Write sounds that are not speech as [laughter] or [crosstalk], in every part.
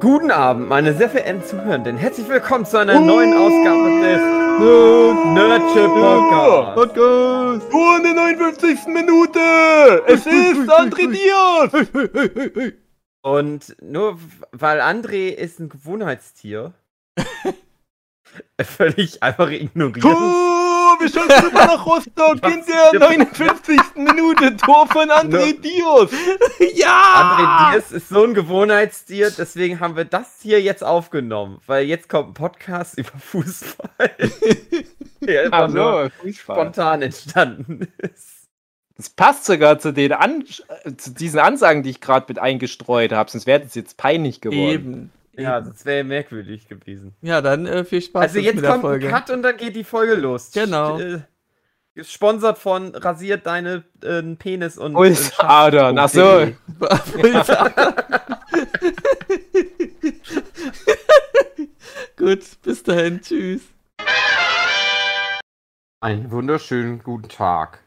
Guten Abend, meine sehr verehrten Zuhörenden. Herzlich willkommen zu einer neuen Ausgabe des Nerdship Podcast. Podcast. Nur in der 59. Minute. Es ist André Diaz. Und nur weil André ist ein Gewohnheitstier, [laughs] [laughs] völlig einfach ignorieren. Wir schauen rüber nach Rostock in der 59. Minute. Tor von André Diaz. [laughs] Ja! André Diaz ist so ein Gewohnheitstier, deswegen haben wir das hier jetzt aufgenommen, weil jetzt kommt ein Podcast über Fußball. [laughs] der einfach so, nur Fußball. spontan entstanden ist. Das passt sogar zu den An zu diesen Ansagen, die ich gerade mit eingestreut habe, sonst wäre es jetzt peinlich geworden. Eben. Ja, das wäre merkwürdig gewesen. Ja, dann äh, viel Spaß Also jetzt mit der kommt Folge. ein Cut und dann geht die Folge los. Genau. Äh, Gesponsert von Rasiert deine äh, Penis und. Pulsadern, ach so. [laughs] Gut, bis dahin, tschüss. Einen wunderschönen guten Tag.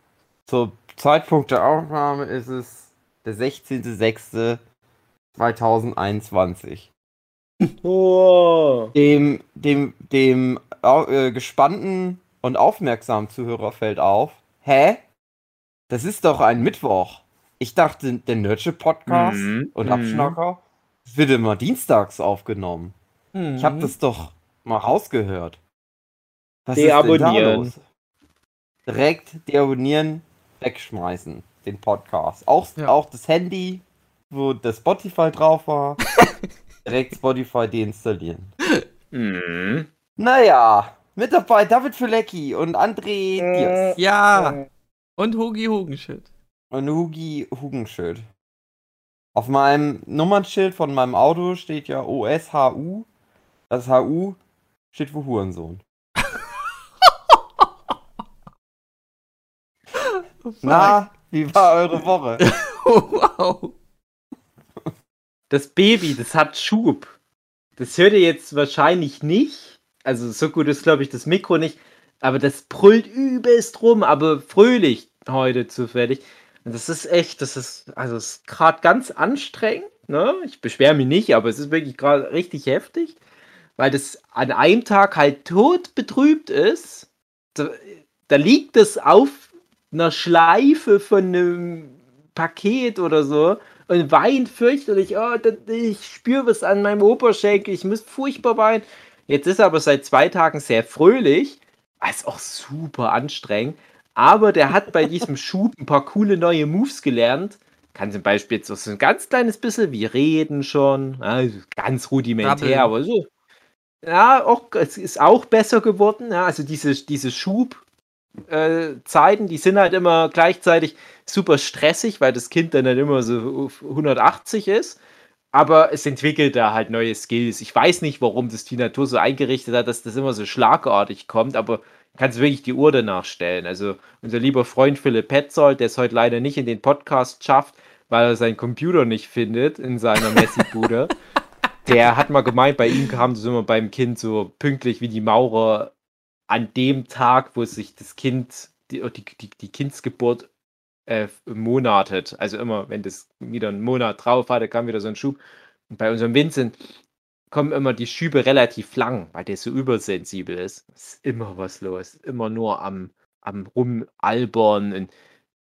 Zum Zeitpunkt der Aufnahme ist es der 16.06.2021. Oh. Dem, dem, dem äh, gespannten und aufmerksamen Zuhörer fällt auf, hä? Das ist doch ein Mittwoch. Ich dachte, der Nerdship Podcast Mhm, und mhm. Abschnacker das wird immer dienstags aufgenommen. Mhm. Ich habe das doch mal rausgehört. Was Deabonnieren. ist denn da los? Direkt deabonnieren, wegschmeißen, den Podcast. Auch, Ja. auch das Handy, wo das Spotify drauf war, direkt Spotify deinstallieren. Mhm. Naja, mit dabei David Fülecki und André Diaz Ja. Und Hugi Hugenschild. und Hugi Hugenschild. Auf meinem Nummernschild von meinem Auto steht ja OSHU. Das HU steht für Hurensohn. [laughs] Oh. Na, wie war eure Woche? Oh, [laughs] wow. Das Baby, das hat Schub. Das hört ihr jetzt wahrscheinlich nicht. Also so gut ist, glaube ich, das Mikro nicht. Aber das brüllt übelst rum, aber fröhlich heute zufällig. Und das ist echt, das ist, also ist gerade ganz anstrengend. Ne? Ich beschwere mich nicht, aber es ist wirklich gerade richtig heftig, weil das an einem Tag halt tot betrübt ist. Da, da liegt es auf einer Schleife von einem Paket oder so und weint fürchterlich. Oh, das, ich spüre was an meinem Oberschenkel, ich muss furchtbar weinen. Jetzt ist er aber seit zwei Tagen sehr fröhlich. Ist auch super anstrengend. Aber der hat bei diesem [laughs] Schub ein paar coole neue Moves gelernt. Kann zum Beispiel jetzt so ein ganz kleines bisschen wie reden schon. Also ganz rudimentär, aber so. Ja, auch, es ist auch besser geworden. Ja, also diese, diese Schub, äh, Zeiten, die sind halt immer gleichzeitig super stressig, weil das Kind dann halt immer so auf 180 ist. Aber es entwickelt da halt neue Skills. Ich weiß nicht, warum das die Natur so eingerichtet hat, dass das immer so schlagartig kommt, aber kannst wirklich die Uhr danach stellen. Also unser lieber Freund Philipp Petzold, der es heute leider nicht in den Podcast schafft, weil er seinen Computer nicht findet in seiner Messi-Bude. [laughs] der hat mal gemeint, bei ihm kam das immer beim Kind so pünktlich wie die Maurer an dem Tag, wo sich das Kind, die, die, die, Kindsgeburt äh, monatet. Also immer, wenn das wieder einen Monat drauf hatte, kam wieder so ein Schub. Und bei unserem Vincent kommen immer die Schübe relativ lang, weil der so übersensibel ist. Es ist immer was los. Immer nur am, am Rumalbern und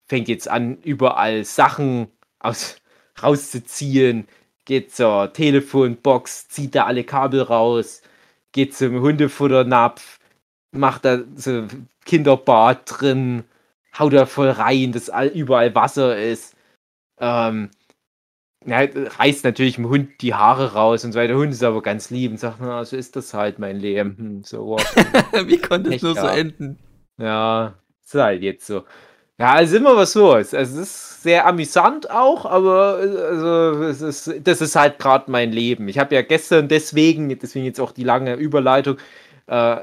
fängt jetzt an, überall Sachen aus, [laughs] rauszuziehen. Geht zur Telefonbox, zieht da alle Kabel raus, geht zum Hundefutternapf, macht da so Kinderbad drin, haut da voll rein, dass all, überall Wasser ist. Ähm, ja, reißt natürlich dem Hund die Haare raus und so weiter. Der Hund ist aber ganz lieb und sagt, na, so ist das halt mein Leben. Hm, so, wow. [laughs] Wie konnte es nur so enden? Ja, ist halt jetzt so. Ja, es ist immer was los. Also, es ist sehr amüsant auch, aber also, es ist, das ist halt gerade mein Leben. Ich habe ja gestern deswegen, deswegen jetzt auch die lange Überleitung, äh,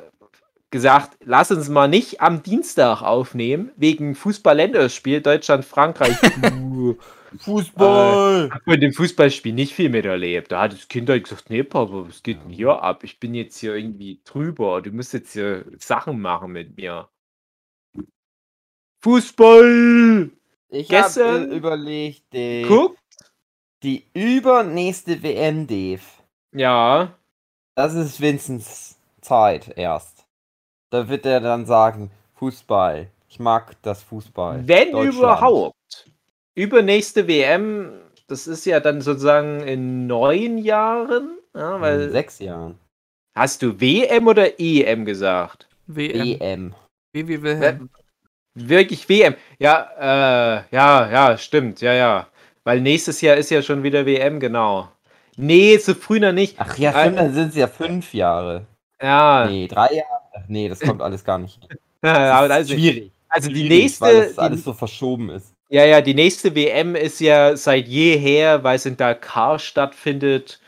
gesagt, lass uns mal nicht am Dienstag aufnehmen, wegen Fußball-Länderspiel Deutschland-Frankreich. [laughs] Fußball! Hab von dem Fußballspiel nicht viel miterlebt. Da hat das Kind halt gesagt, nee, Papa, was geht denn hier ab? Ich bin jetzt hier irgendwie drüber. Du musst jetzt hier Sachen machen mit mir. Fußball! Ich habe Gestern- äh, überlegt, die, Guck! die übernächste WM, Dave. Ja, Das ist Vincents Zeit erst. Da wird er dann sagen, Fußball. Ich mag das Fußball. wenn überhaupt. Übernächste WM, das ist ja dann sozusagen in neun Jahren. Ja, weil In sechs Jahren. hast du WM oder EM gesagt? WM. EM. Wie wie Wilhelm. Wirklich WM. Ja, äh, ja, ja, stimmt, ja, ja. Weil nächstes Jahr ist ja schon wieder WM, genau. Nee, so früh noch nicht. Ach ja, Äh, stimmt, dann sind es ja fünf Jahre. Ja, Nee, drei Jahre. Nee, das kommt alles gar nicht. [laughs] aber also, schwierig. also die Schwierig, nächste, Weil das alles so verschoben ist. ja, ja, die nächste WM ist ja seit jeher, weil es in Dakar stattfindet,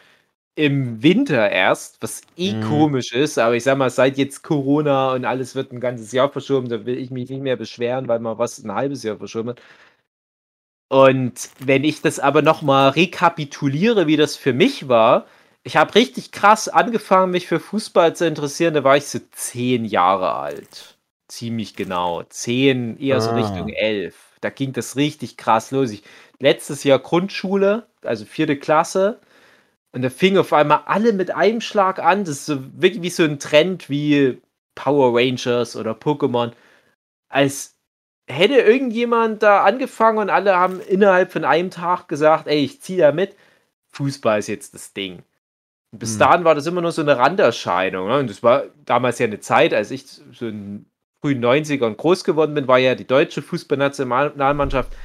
im Winter erst, was eh Mhm. komisch ist, aber ich sag mal, seit jetzt Corona und alles wird ein ganzes Jahr verschoben, da will ich mich nicht mehr beschweren, weil man was ein halbes Jahr verschoben hat. Und wenn ich das aber nochmal rekapituliere, wie das für mich war, ich habe richtig krass angefangen, mich für Fußball zu interessieren, da war ich so zehn Jahre alt. Ziemlich genau. Zehn, eher so Ah. Richtung elf. Da ging das richtig krass los. Ich, letztes Jahr Grundschule, also vierte Klasse. Und da fing auf einmal alle mit einem Schlag an. Das ist so wirklich wie so ein Trend wie Power Rangers oder Pokémon. Als hätte irgendjemand da angefangen und alle haben innerhalb von einem Tag gesagt, ey, ich ziehe da mit. Fußball ist jetzt das Ding. Bis Hm. dahin war das immer nur so eine Randerscheinung. Ne? Und das war damals ja eine Zeit, als ich so in frühen 90ern groß geworden bin, war ja die deutsche Fußballnationalmannschaft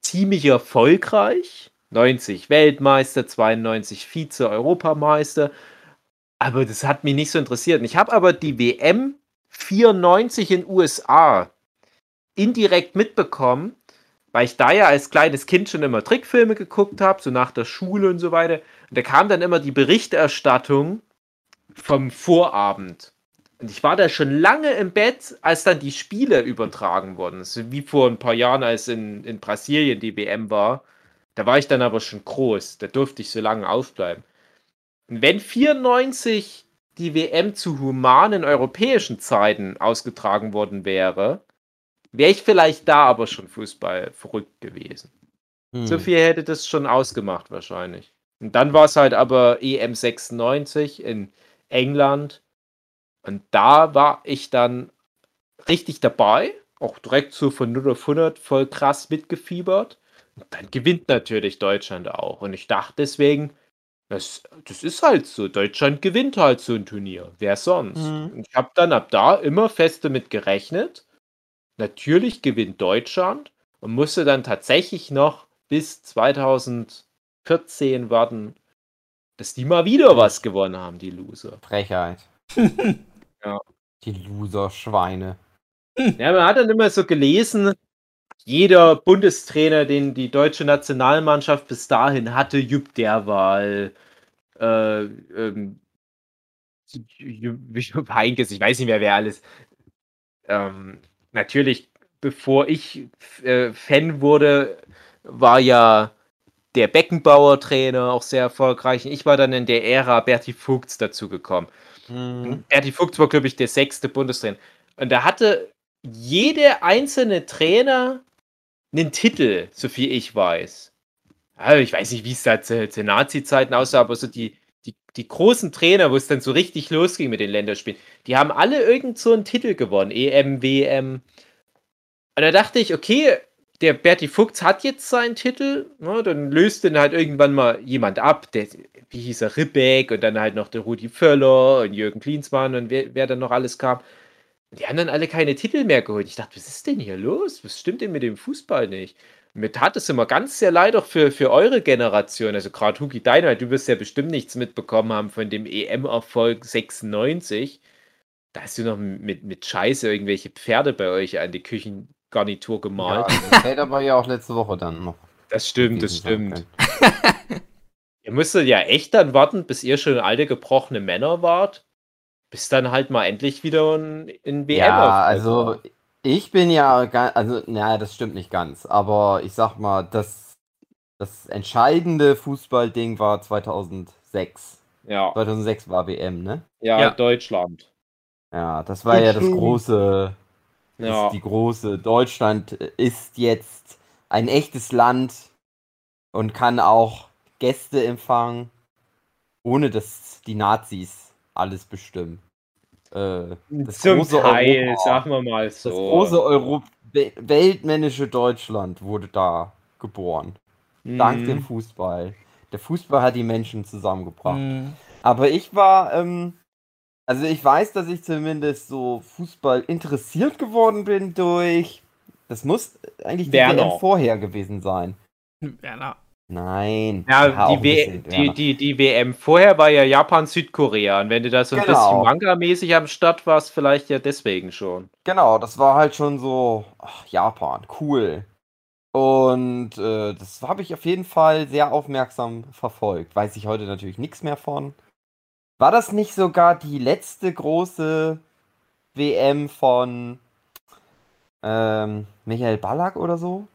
ziemlich erfolgreich. 90 Weltmeister, 92 Vize-Europameister. Aber das hat mich nicht so interessiert. Ich habe aber die WM 94 in USA indirekt mitbekommen, weil ich da ja als kleines Kind schon immer Trickfilme geguckt habe, so nach der Schule und so weiter. Und da kam dann immer die Berichterstattung vom Vorabend. Und ich war da schon lange im Bett, als dann die Spiele übertragen wurden. Ist wie vor ein paar Jahren, als in, in Brasilien die WM war. Da war ich dann aber schon groß. Da durfte ich so lange aufbleiben. Und wenn 94 die WM zu humanen europäischen Zeiten ausgetragen worden wäre, wäre ich vielleicht da aber schon Fußball verrückt gewesen. Hm. So viel hätte das schon ausgemacht wahrscheinlich. Und dann war es halt aber EM 96 in England. Und da war ich dann richtig dabei. Auch direkt so von 0 auf 100 voll krass mitgefiebert. Und dann gewinnt natürlich Deutschland auch. Und ich dachte deswegen, das, das ist halt so. Deutschland gewinnt halt so ein Turnier. Wer sonst? Mhm. Und ich habe dann ab da immer fest damit gerechnet. Natürlich gewinnt Deutschland und musste dann tatsächlich noch bis 2014 warten, dass die mal wieder was gewonnen haben, die Loser. Frechheit. [laughs] Ja. Die Loser-Schweine. Ja, man hat dann immer so gelesen, jeder Bundestrainer, den die deutsche Nationalmannschaft bis dahin hatte, Jupp Derwal, äh, ähm, Jupp Heynckes, ich weiß nicht mehr, wer alles. Ähm, natürlich, bevor ich äh, Fan wurde, war ja der Beckenbauer-Trainer auch sehr erfolgreich. Ich war dann in der Ära Berti Vogts dazugekommen. Hm. Berti Vogts war, glaube ich, der sechste Bundestrainer. Und da hatte jede einzelne Trainer einen Titel, so viel ich weiß. Ja, ich weiß nicht, wie es da zu, zu Nazi-Zeiten aussah, aber so die, die, großen Trainer, wo es dann so richtig losging mit den Länderspielen, die haben alle irgend so einen Titel gewonnen. EM, WM. Und da dachte ich, okay, der Berti Fuchs hat jetzt seinen Titel, ne, dann löst den halt irgendwann mal jemand ab, der, wie hieß er, Ribbeck und dann halt noch der Rudi Völler und Jürgen Klinsmann und wer, wer dann noch alles kam. Die haben dann alle keine Titel mehr geholt. Ich dachte, was ist denn hier los? Was stimmt denn mit dem Fußball nicht? Mir tat es immer ganz sehr leid auch für, für eure Generation. Also gerade Huki Deinheit, du wirst ja bestimmt nichts mitbekommen haben von dem EM-Erfolg 96. Da hast du noch mit, mit Scheiße irgendwelche Pferde bei euch an die Küchengarnitur Ja, gemalt. das hätte aber ja auch letzte Woche dann noch. das stimmt, das stimmt. [laughs] Ihr müsstet ja echt dann warten, bis ihr schon alte gebrochene Männer wart, bis dann halt mal endlich wieder ein, ein WM Ja, also ich bin ja, also, naja, das stimmt nicht ganz, aber ich sag mal, das, das entscheidende Fußballding war 2006. ja, 2006 war WM, ne? ja, Ja. Deutschland. Ja, das war ja das große, Ja, ist die große. Deutschland ist jetzt ein echtes Land und kann auch Gäste empfangen. ohne dass die Nazis alles bestimmen. Äh, das Zum große Teil, Europa. sagen wir mal so. Das große Euro we- weltmännische Deutschland wurde da geboren. Dank Mhm. dem Fußball. Der Fußball hat die Menschen zusammengebracht. Mhm. Aber ich war, ähm, also ich weiß, dass ich zumindest so Fußball interessiert geworden bin durch. Das muss eigentlich die Werner. WM vorher gewesen sein. Werner. Nein. Ja, die, bisschen die, die, die WM vorher war ja Japan-Südkorea. Und wenn du da so ein Genau. bisschen Manga-mäßig am Start warst, vielleicht ja deswegen schon. Genau, das war halt schon so, ach, Japan, cool. Und äh, das habe ich auf jeden Fall sehr aufmerksam verfolgt. Weiß ich heute natürlich nichts mehr von. War das nicht sogar die letzte große WM von ähm, Michael Ballack oder so?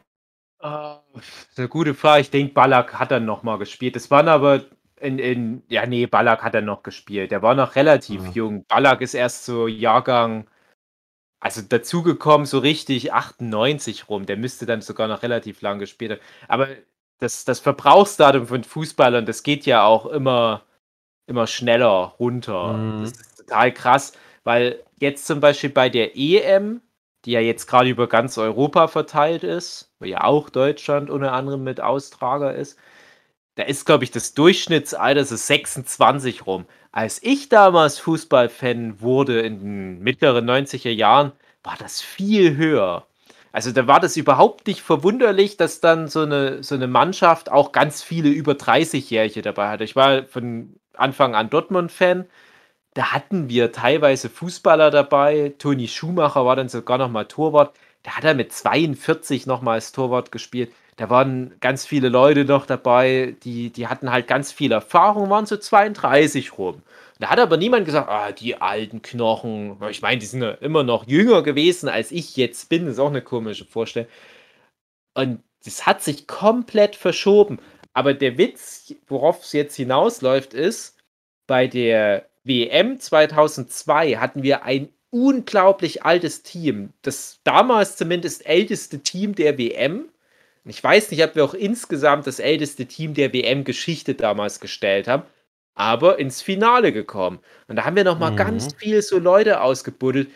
Das ist eine gute Frage. Ich denke, Ballack hat dann noch mal gespielt. Es waren aber in, in ja, nee, Ballack hat dann noch gespielt. Der war noch relativ Ja. jung. Ballack ist erst so Jahrgang, also dazugekommen, so richtig 98 rum. Der müsste dann sogar noch relativ lang gespielt haben. Aber das, das Verbrauchsdatum von Fußballern, das geht ja auch immer, immer schneller runter. Mhm. Das ist total krass, weil jetzt zum Beispiel bei der EM, die ja jetzt gerade über ganz Europa verteilt ist, wo ja auch Deutschland unter anderem mit Austrager ist, da ist, glaube ich, das Durchschnittsalter so 26 rum. Als ich damals Fußballfan wurde in den mittleren 90er Jahren, war das viel höher. Also da war das überhaupt nicht verwunderlich, dass dann so eine, so eine Mannschaft auch ganz viele über 30-Jährige dabei hatte. Ich war von Anfang an Dortmund-Fan. Da hatten wir teilweise Fußballer dabei. Toni Schumacher war dann sogar noch mal Torwart. Da hat er mit 42 noch mal als Torwart gespielt. Da waren ganz viele Leute noch dabei, die, die hatten halt ganz viel Erfahrung, waren so 32 rum. Da hat aber niemand gesagt, ah, die alten Knochen. Ich meine, die sind ja immer noch jünger gewesen, als ich jetzt bin. Das ist auch eine komische Vorstellung. Und das hat sich komplett verschoben. Aber der Witz, worauf es jetzt hinausläuft, ist, bei der WM 2002 hatten wir ein unglaublich altes Team. Das damals zumindest älteste Team der WM. Ich weiß nicht, ob wir auch insgesamt das älteste Team der WM-Geschichte damals gestellt haben, aber ins Finale gekommen. Und da haben wir noch mal Mhm. ganz viel so Leute ausgebuddelt.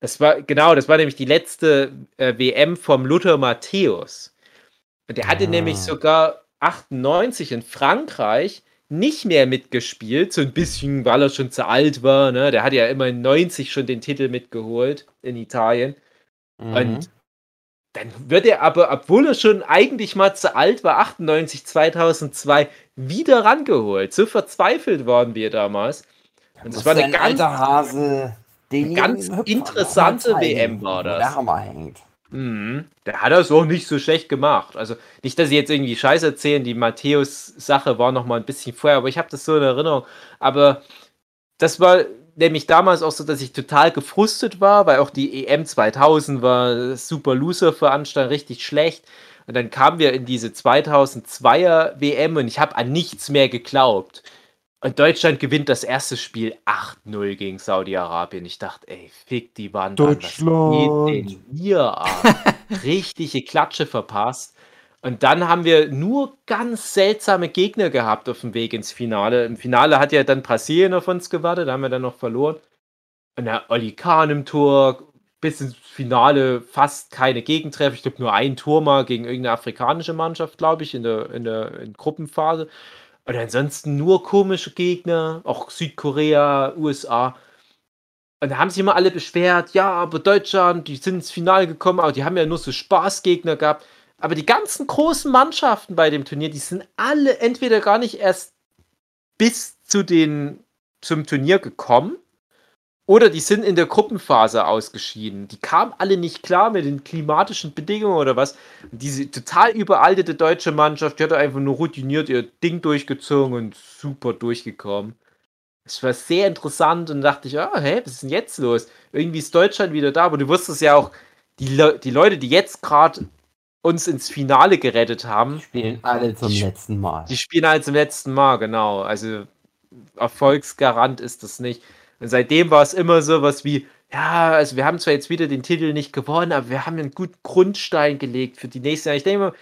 Das war, genau, das war nämlich die letzte äh, WM vom Luther Matthäus. Und der hatte Ah. nämlich sogar 98 in Frankreich nicht mehr mitgespielt, so ein bisschen, weil er schon zu alt war. Ne? Der hat ja immer in 90 schon den Titel mitgeholt in Italien. Mhm. Und dann wird er aber, obwohl er schon eigentlich mal zu alt war, 98, 2002, wieder rangeholt. So verzweifelt waren wir damals. Und das war eine ein ganz, Hase. Den ganz interessante WM war das. Der Hammer hängt. Mhm. Der hat das auch nicht so schlecht gemacht. Also nicht, dass ich jetzt irgendwie Scheiß erzählen, die Matthäus-Sache war noch mal ein bisschen vorher, aber ich habe das so in Erinnerung. Aber das war nämlich damals auch so, dass ich total gefrustet war, weil auch die EM 2000 war super Loser-Veranstaltung, richtig schlecht. Und dann kamen wir in diese 2002er WM und ich habe an nichts mehr geglaubt. Und Deutschland gewinnt das erste Spiel 8-0 gegen Saudi-Arabien. Ich dachte, ey, fick die Wand an. Was Deutschland. geht denn hier ab? [laughs] Richtige Klatsche verpasst. Und dann haben wir nur ganz seltsame Gegner gehabt auf dem Weg ins Finale. Im Finale hat ja dann Brasilien auf uns gewartet, da haben wir dann noch verloren. Und der Oli Kahn im Tor, bis ins Finale fast keine Gegentreffer. Ich glaube nur ein Tor mal gegen irgendeine afrikanische Mannschaft, glaube ich, in der, in der in Gruppenphase. Und ansonsten nur komische Gegner, auch Südkorea, USA. Und da haben sich immer alle beschwert, ja, aber Deutschland, die sind ins Finale gekommen, aber die haben ja nur so Spaßgegner gehabt. Aber die ganzen großen Mannschaften bei dem Turnier, die sind alle entweder gar nicht erst bis zu den, zum Turnier gekommen oder die sind in der Gruppenphase ausgeschieden. Die kamen alle nicht klar mit den klimatischen Bedingungen oder was. Und diese total überaltete deutsche Mannschaft, die hat einfach nur routiniert ihr Ding durchgezogen und super durchgekommen. Es war sehr interessant und dachte ich, ah, hä, was ist denn jetzt los? Irgendwie ist Deutschland wieder da, aber du wusstest ja auch, die, Le die Leute, die jetzt gerade uns ins Finale gerettet haben, Spielen alle zum Die- letzten Mal. die spielen halt zum letzten Mal, genau. Also Erfolgsgarant ist das nicht. Und seitdem war es immer so was wie, ja, also wir haben zwar jetzt wieder den Titel nicht gewonnen, aber wir haben einen guten Grundstein gelegt für die nächste Jahr. Ich denke mal,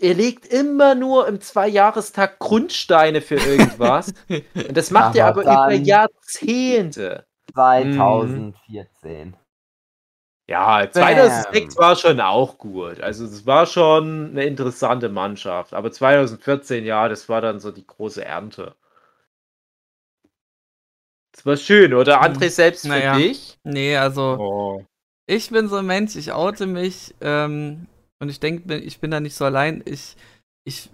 ihr legt immer nur im Zweijahrestag Grundsteine für irgendwas. [laughs] Und das macht ihr aber Aber über Jahrzehnte. 2014. Ja, 2006 war schon auch gut. Also es war schon eine interessante Mannschaft. Aber 2014, ja, das war dann so die große Ernte. Das war schön, oder? Hm, André, selbst für naja. dich? Nee, also Oh. ich bin so ein Mensch, ich oute mich ähm, und ich denke, ich bin da nicht so allein. Ich, ich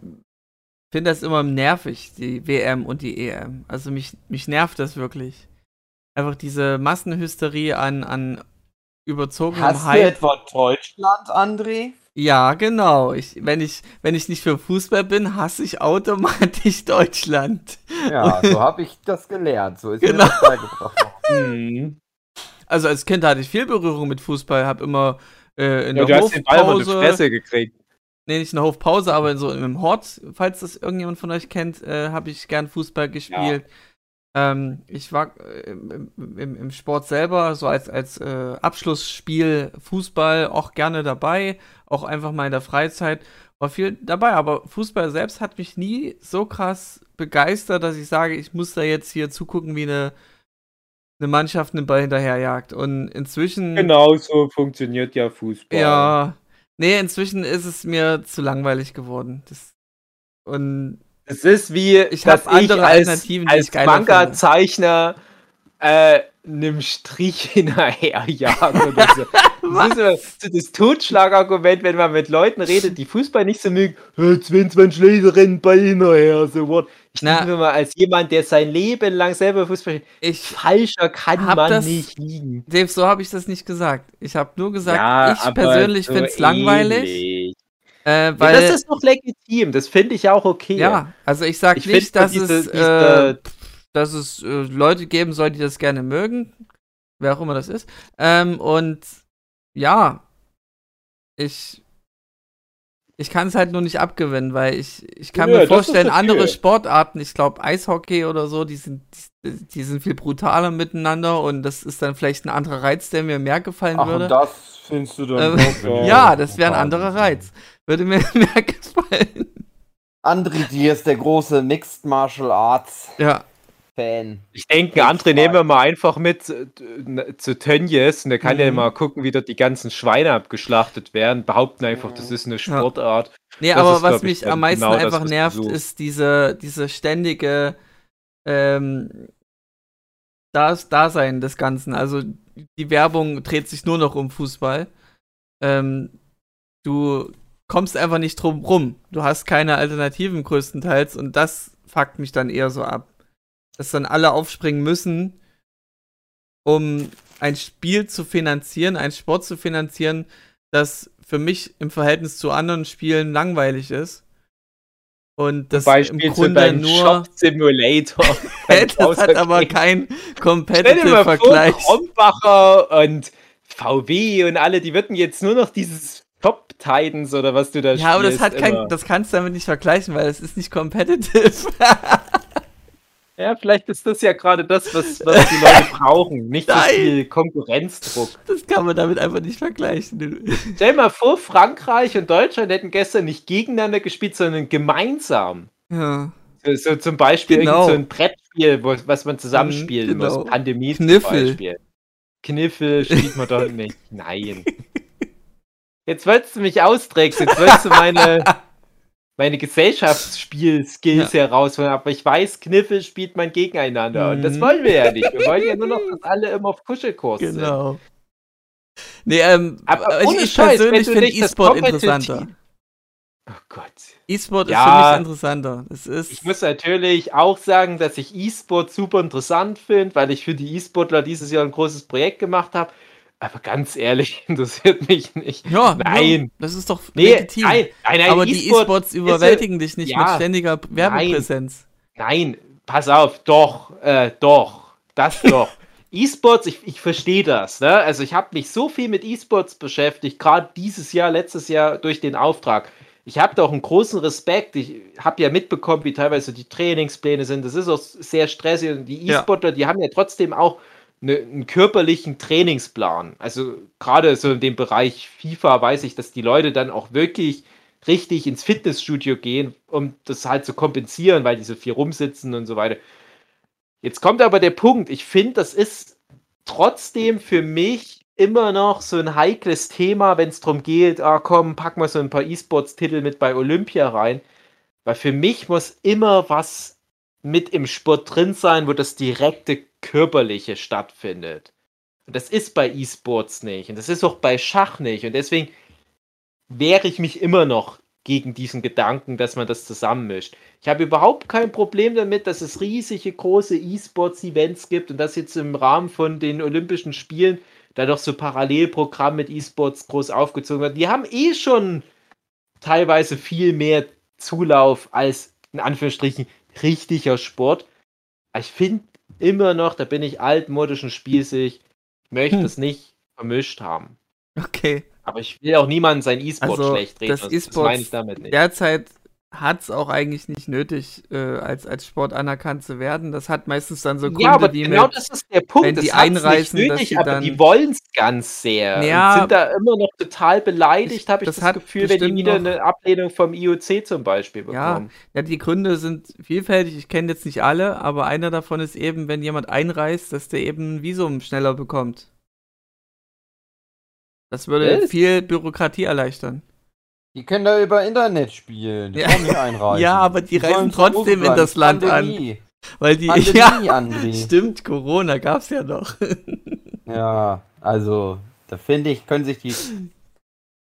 finde das immer nervig, die WM und die EM. Also mich, mich nervt das wirklich. Einfach diese Massenhysterie an, an überzogenem Hast du Hype. etwa Deutschland, André? Ja, genau. Ich, wenn, ich, wenn ich nicht für Fußball bin, hasse ich automatisch [laughs] Deutschland. Ja, so habe ich das gelernt. So ist Genau. mir das beigebracht. [laughs] Mhm. Also als Kind hatte ich viel Berührung mit Fußball, habe immer äh, in Ja, der du hast den Ball in Hofpause, Fresse gekriegt. nee, nicht in der Hofpause, aber so im Hort, falls das irgendjemand von euch kennt, äh, habe ich gern Fußball gespielt. Ähm, ich war äh, im, im, im Sport selber so als, als äh, Abschlussspiel Fußball auch gerne dabei, auch einfach mal in der Freizeit war viel dabei, aber Fußball selbst hat mich nie so krass begeistert, dass ich sage, ich muss da jetzt hier zugucken, wie eine, eine Mannschaft einen Ball hinterherjagt. Und inzwischen. Genau so funktioniert ja Fußball. Ja. Nee, inzwischen ist es mir zu langweilig geworden. Das, und Es ist wie, Ich dass andere als, als ich geiler finde. Manga-Zeichner äh, einem Strich [laughs] hinterherjagen oder so. [laughs] Das ist immer so das Totschlagargument, wenn man mit Leuten redet, die Fußball nicht so mögen. "Äh, 22 Leute rennen bei hinterher, so what. Ich denke mir mal, als jemand, der sein Leben lang selber Fußball spielt, ich, falscher kann man das- nicht liegen. Dave, so habe ich das nicht gesagt. Ich habe nur gesagt, ich persönlich so finde es langweilig, äh, Ja, weil das ist doch legitim, das finde ich auch okay. ja, also ich sag Ich nicht, find dass diese- es, diese- äh, dass es äh, Leute geben soll, die das gerne mögen, wer auch immer das ist. Ähm, und ja, ich ich kann es halt nur nicht abgewinnen, weil ich ich kann Ja, mir vorstellen, okay. andere Sportarten, ich glaube Eishockey oder so, die sind die, die sind viel brutaler miteinander und das ist dann vielleicht ein anderer Reiz, der mir mehr gefallen Ach, würde. und das findest du dann Ähm, du- [laughs] ja, das wäre ein anderer Reiz. Würde mir [laughs] mehr gefallen. André Dier ist der große Mixed Martial Arts Ja, Fan. Ich denke, stark. nehmen wir mal einfach mit zu Tönnies und der kann ja Mhm. mal gucken, wie dort die ganzen Schweine abgeschlachtet werden, behaupten einfach, das ist eine Sportart. nee, Das aber ist, was ich, mich am meisten genau das, einfach du nervt, suchst. ist diese, diese ständige ähm, das Dasein des Ganzen. Also die Werbung dreht sich nur noch um Fußball. Ähm, du kommst einfach nicht drum rum. Du hast keine Alternativen größtenteils und das fuckt mich dann eher so ab. Dass dann alle aufspringen müssen, um ein Spiel zu finanzieren, einen Sport zu finanzieren, das für mich im Verhältnis zu anderen Spielen langweilig ist. Und das im Beispiel zu Grunde deinem nur. Shop Simulator. [laughs] Das hat aber kein vor, Competitive-Vergleich. Krombacher und VW und alle, die würden jetzt nur noch dieses Titans oder was du da Ja, aber das spielst, hat kein, das kannst du damit nicht vergleichen, weil es ist nicht competitive. [laughs] Ja, vielleicht ist das ja gerade das, was, was die Leute brauchen. Nicht so Nein. viel Konkurrenzdruck. Das kann man damit einfach nicht vergleichen. [laughs] Stell dir mal vor, Frankreich und Deutschland hätten gestern nicht gegeneinander gespielt, sondern gemeinsam. Ja. So, so zum Beispiel Genau. so ein Brettspiel, wo, was man zusammenspielen Mhm, genau. muss. Pandemie Kniffel. zum Beispiel. Kniffel spielt man doch nicht. Nein. Jetzt wolltest du mich austricksen. Jetzt wolltest du meine, [laughs] meine Gesellschaftsspiel-Skills herausholen. Aber ich weiß, Kniffel spielt man gegeneinander. Und das Mhm. wollen wir ja nicht. Wir wollen ja nur noch, [laughs] dass alle immer auf Kuschelkurs sind. Genau. Nee, ähm, Aber ich, ich Scheiß, persönlich finde E-Sport interessanter. Oh Gott. E-Sport ist Ja. für mich interessanter. Es ist. Ich muss natürlich auch sagen, dass ich E-Sport super interessant finde, weil ich für die E-Sportler dieses Jahr ein großes Projekt gemacht habe. Aber ganz ehrlich, [laughs] interessiert mich nicht. ja, Nein. Ja, das ist doch Nee, legitim. nein, nein, nein, Aber die E-Sport E-Sports ja- überwältigen dich nicht ja, mit ständiger Werbepräsenz. Nein, pass auf, doch, äh, doch, das doch. [laughs] E-Sports, ich, ich verstehe das. Ne? Also ich habe mich so viel mit E-Sports beschäftigt, gerade dieses Jahr, letztes Jahr durch den Auftrag. Ich habe da auch einen großen Respekt. Ich habe ja mitbekommen, wie teilweise die Trainingspläne sind. Das ist auch sehr stressig. Und die Ja. E-Sportler, die haben ja trotzdem auch ne, einen körperlichen Trainingsplan. Also gerade so in dem Bereich FIFA weiß ich, dass die Leute dann auch wirklich richtig ins Fitnessstudio gehen, um das halt zu kompensieren, weil die so viel rumsitzen und so weiter. Jetzt kommt aber der Punkt, ich finde, das ist trotzdem für mich immer noch so ein heikles Thema, wenn es darum geht, ah komm, pack mal so ein paar E-Sports-Titel mit bei Olympia rein. Weil für mich muss immer was mit im Sport drin sein, wo das direkte körperliche stattfindet. Und das ist bei E-Sports nicht. Und das ist auch bei Schach nicht. Und deswegen wehre ich mich immer noch gegen diesen Gedanken, dass man das zusammenmischt. Ich habe überhaupt kein Problem damit, dass es riesige große E-Sports-Events gibt und dass jetzt im Rahmen von den Olympischen Spielen da doch so Parallelprogramm mit E-Sports groß aufgezogen wird. Die haben eh schon teilweise viel mehr Zulauf als in Anführungsstrichen richtiger Sport. ich finde immer noch, da bin ich altmodisch und spießig, möchte hm. das nicht vermischt haben. Okay. Aber ich will auch niemanden sein E-Sport also, schlecht reden. Das, das meine ich damit nicht. Derzeit hat es auch eigentlich nicht nötig, äh, als, als Sport anerkannt zu werden. Das hat meistens dann so Gründe, ja, aber wie genau mit, das ist der Punkt. Wenn die einreißen, nicht nötig, aber die wollen es ganz sehr. Ja, und sind da immer noch total beleidigt, habe ich das, das Gefühl, wenn die wieder eine Ablehnung vom IOC zum Beispiel bekommen. Ja, ja die Gründe sind vielfältig. Ich kenne jetzt nicht alle, aber einer davon ist eben, wenn jemand einreist, dass der eben ein Visum schneller bekommt. Das würde Was? viel Bürokratie erleichtern. Die können da über Internet spielen. Die ja. nicht einreisen. ja, aber die, die reisen trotzdem in das Land Pandemie. an. Weil die Pandemie, ja, André. [laughs] Stimmt, Corona gab's ja noch. [laughs] ja, also, da finde ich, können sich die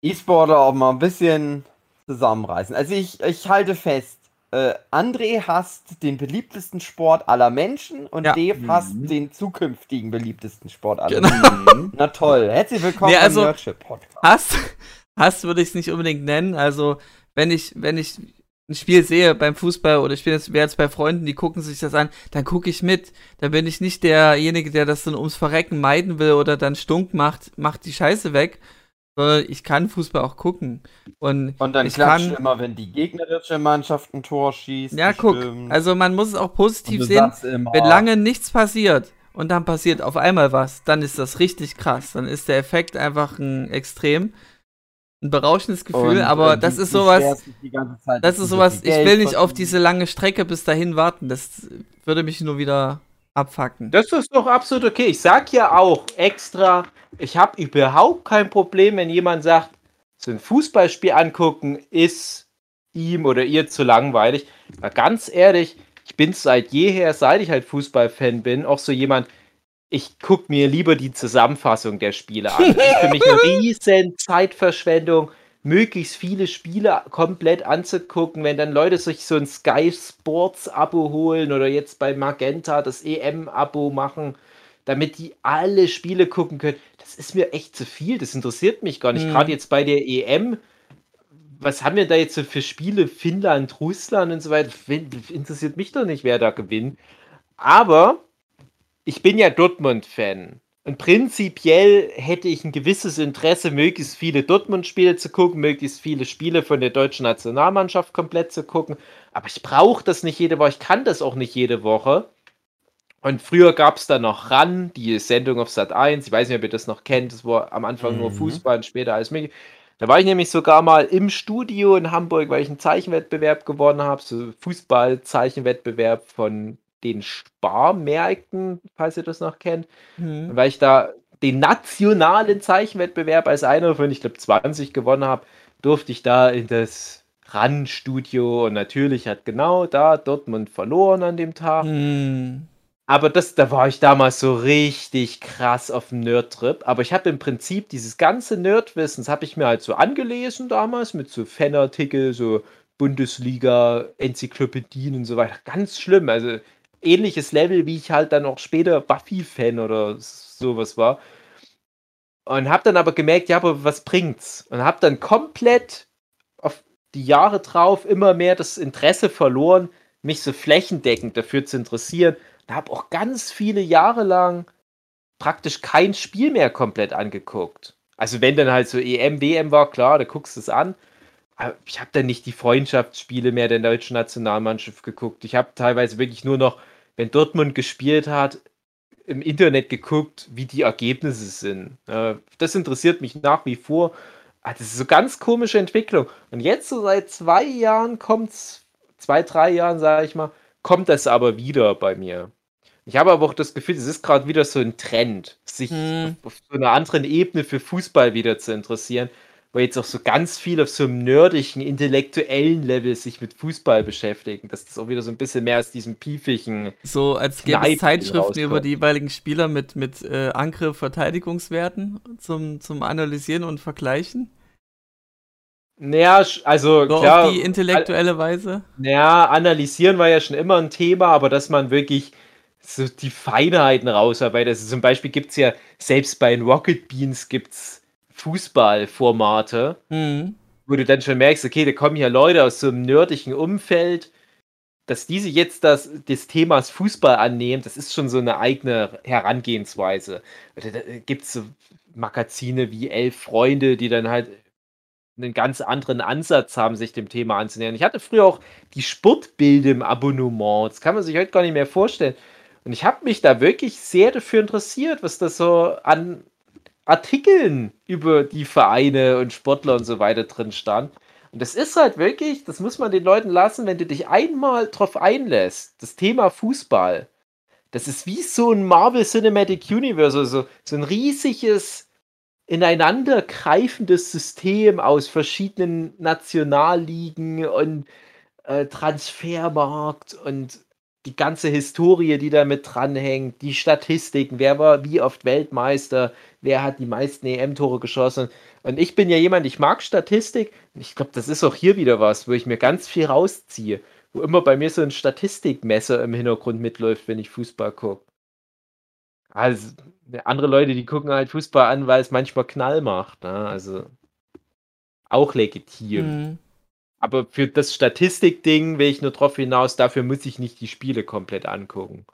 E-Sportler auch mal ein bisschen zusammenreißen. Also ich, ich halte fest, äh, André hasst den beliebtesten Sport aller Menschen und ja. Dave mhm. hasst den zukünftigen beliebtesten Sport aller genau. Menschen. Na toll, herzlich willkommen nee, also, im Nerdship Podcast. Hass, Hass würde ich es nicht unbedingt nennen. Also, wenn ich, wenn ich ein Spiel sehe beim Fußball oder ich bin jetzt, jetzt bei Freunden, die gucken sich das an, dann gucke ich mit. Dann bin ich nicht derjenige, der das dann ums Verrecken meiden will oder dann stunk macht, macht die Scheiße weg, sondern ich kann Fußball auch gucken. Und, und dann ich kann immer, wenn die gegnerische Mannschaft ein Tor schießt. Ja, guck, also man muss es auch positiv sehen, wenn lange nichts passiert und dann passiert auf einmal was, dann ist das richtig krass. Dann ist der Effekt einfach ein extrem ein berauschendes Gefühl, und, aber äh, das die, ist sowas. Das ist sowas, ich will nicht auf diese lange Strecke bis dahin warten. Das würde mich nur wieder abfacken. Das ist doch absolut okay. Ich sag ja auch extra, ich habe überhaupt kein Problem, wenn jemand sagt, so ein Fußballspiel angucken ist ihm oder ihr zu langweilig. Aber ganz ehrlich, ich bin seit jeher, seit ich halt Fußballfan bin, auch so jemand, ich gucke mir lieber die Zusammenfassung der Spiele an. Das ist für mich eine [laughs] riesen Zeitverschwendung, möglichst viele Spiele komplett anzugucken, wenn dann Leute sich so ein Sky Sports Abo holen oder jetzt bei Magenta das EM Abo machen, damit die alle Spiele gucken können. Das ist mir echt zu viel, das interessiert mich gar nicht. Mhm. Gerade jetzt bei der EM, was haben wir da jetzt so für Spiele? Finnland, Russland und so weiter. Interessiert mich doch nicht, wer da gewinnt. Aber ich bin ja Dortmund-Fan. Und prinzipiell hätte ich ein gewisses Interesse, möglichst viele Dortmund-Spiele zu gucken, möglichst viele Spiele von der deutschen Nationalmannschaft komplett zu gucken. Aber ich brauche das nicht jede Woche, ich kann das auch nicht jede Woche. Und früher gab es da noch RAN, die Sendung auf Sat 1. Ich weiß nicht, ob ihr das noch kennt. Das war am Anfang mhm. nur Fußball und später alles mögliche. Da war ich nämlich sogar mal im Studio in Hamburg, weil ich einen Zeichenwettbewerb gewonnen habe, so Fußball-Zeichenwettbewerb von den Sparmärkten, falls ihr das noch kennt, mhm. weil ich da den nationalen Zeichenwettbewerb als einer von, ich glaube, 20 gewonnen habe, durfte ich da in das RAN-Studio und natürlich hat genau da Dortmund verloren an dem Tag. Mhm. Aber das, da war ich damals so richtig krass auf dem Nerd-Trip. Aber ich habe im Prinzip dieses ganze Nerdwissen, das habe ich mir halt so angelesen damals mit so Fanartikel, so Bundesliga, Enzyklopädien und so weiter. Ganz schlimm. Also ähnliches Level, wie ich halt dann auch später Buffy-Fan oder sowas war. Und hab dann aber gemerkt, ja, aber was bringt's? Und hab dann komplett auf die Jahre drauf immer mehr das Interesse verloren, mich so flächendeckend dafür zu interessieren. Und hab auch ganz viele Jahre lang praktisch kein Spiel mehr komplett angeguckt. Also wenn dann halt so EM, WM war, klar, da guckst du es an ich habe dann nicht die Freundschaftsspiele mehr der deutschen Nationalmannschaft geguckt. Ich habe teilweise wirklich nur noch, wenn Dortmund gespielt hat, im Internet geguckt, wie die Ergebnisse sind. Das interessiert mich nach wie vor. Ah, das ist so ganz komische Entwicklung. Und jetzt so seit zwei Jahren kommt es, zwei, drei Jahren, sage ich mal, kommt das aber wieder bei mir. Ich habe aber auch das Gefühl, es ist gerade wieder so ein Trend, sich Hm. auf, auf so einer anderen Ebene für Fußball wieder zu interessieren, weil jetzt auch so ganz viel auf so einem nerdigen, intellektuellen Level sich mit Fußball beschäftigen, dass das auch wieder so ein bisschen mehr aus diesem piefigen. So, als gäbe es Zeitschriften über die jeweiligen Spieler mit, mit äh, Angriff, Verteidigungswerten zum, zum Analysieren und Vergleichen. Naja, also So klar, auf die intellektuelle Weise. Ja, analysieren war ja schon immer ein Thema, aber dass man wirklich so die Feinheiten rausarbeitet. Also zum Beispiel gibt es ja, selbst bei den Rocket Beans gibt es Fußballformate, Hm. wo du dann schon merkst, okay, da kommen hier Leute aus so einem nerdigen Umfeld, dass diese jetzt das, des Themas Fußball annehmen, das ist schon so eine eigene Herangehensweise. Da, gibt es so Magazine wie Elf Freunde, die dann halt einen ganz anderen Ansatz haben, sich dem Thema anzunähern. Ich hatte früher auch die Sportbilde im Abonnement. Das kann man sich heute gar nicht mehr vorstellen. Und ich habe mich da wirklich sehr dafür interessiert, was da so an Artikeln über die Vereine und Sportler und so weiter drin stand. Und das ist halt wirklich, das muss man den Leuten lassen, wenn du dich einmal drauf einlässt, das Thema Fußball. Das ist wie so ein Marvel Cinematic Universe, also so ein riesiges, ineinander greifendes System aus verschiedenen Nationalligen und äh, Transfermarkt und die ganze Historie, die da mit dranhängt, die Statistiken, wer war wie oft Weltmeister, wer hat die meisten EM-Tore geschossen. Und ich bin ja jemand, ich mag Statistik. Ich glaube, das ist auch hier wieder was, wo ich mir ganz viel rausziehe. Wo immer bei mir so ein Statistikmesser im Hintergrund mitläuft, wenn ich Fußball gucke. Also, andere Leute, die gucken halt Fußball an, weil es manchmal Knall macht. Ne? Also, auch legitim. Hm. Aber für das Statistikding will ich nur drauf hinaus, dafür muss ich nicht die Spiele komplett angucken.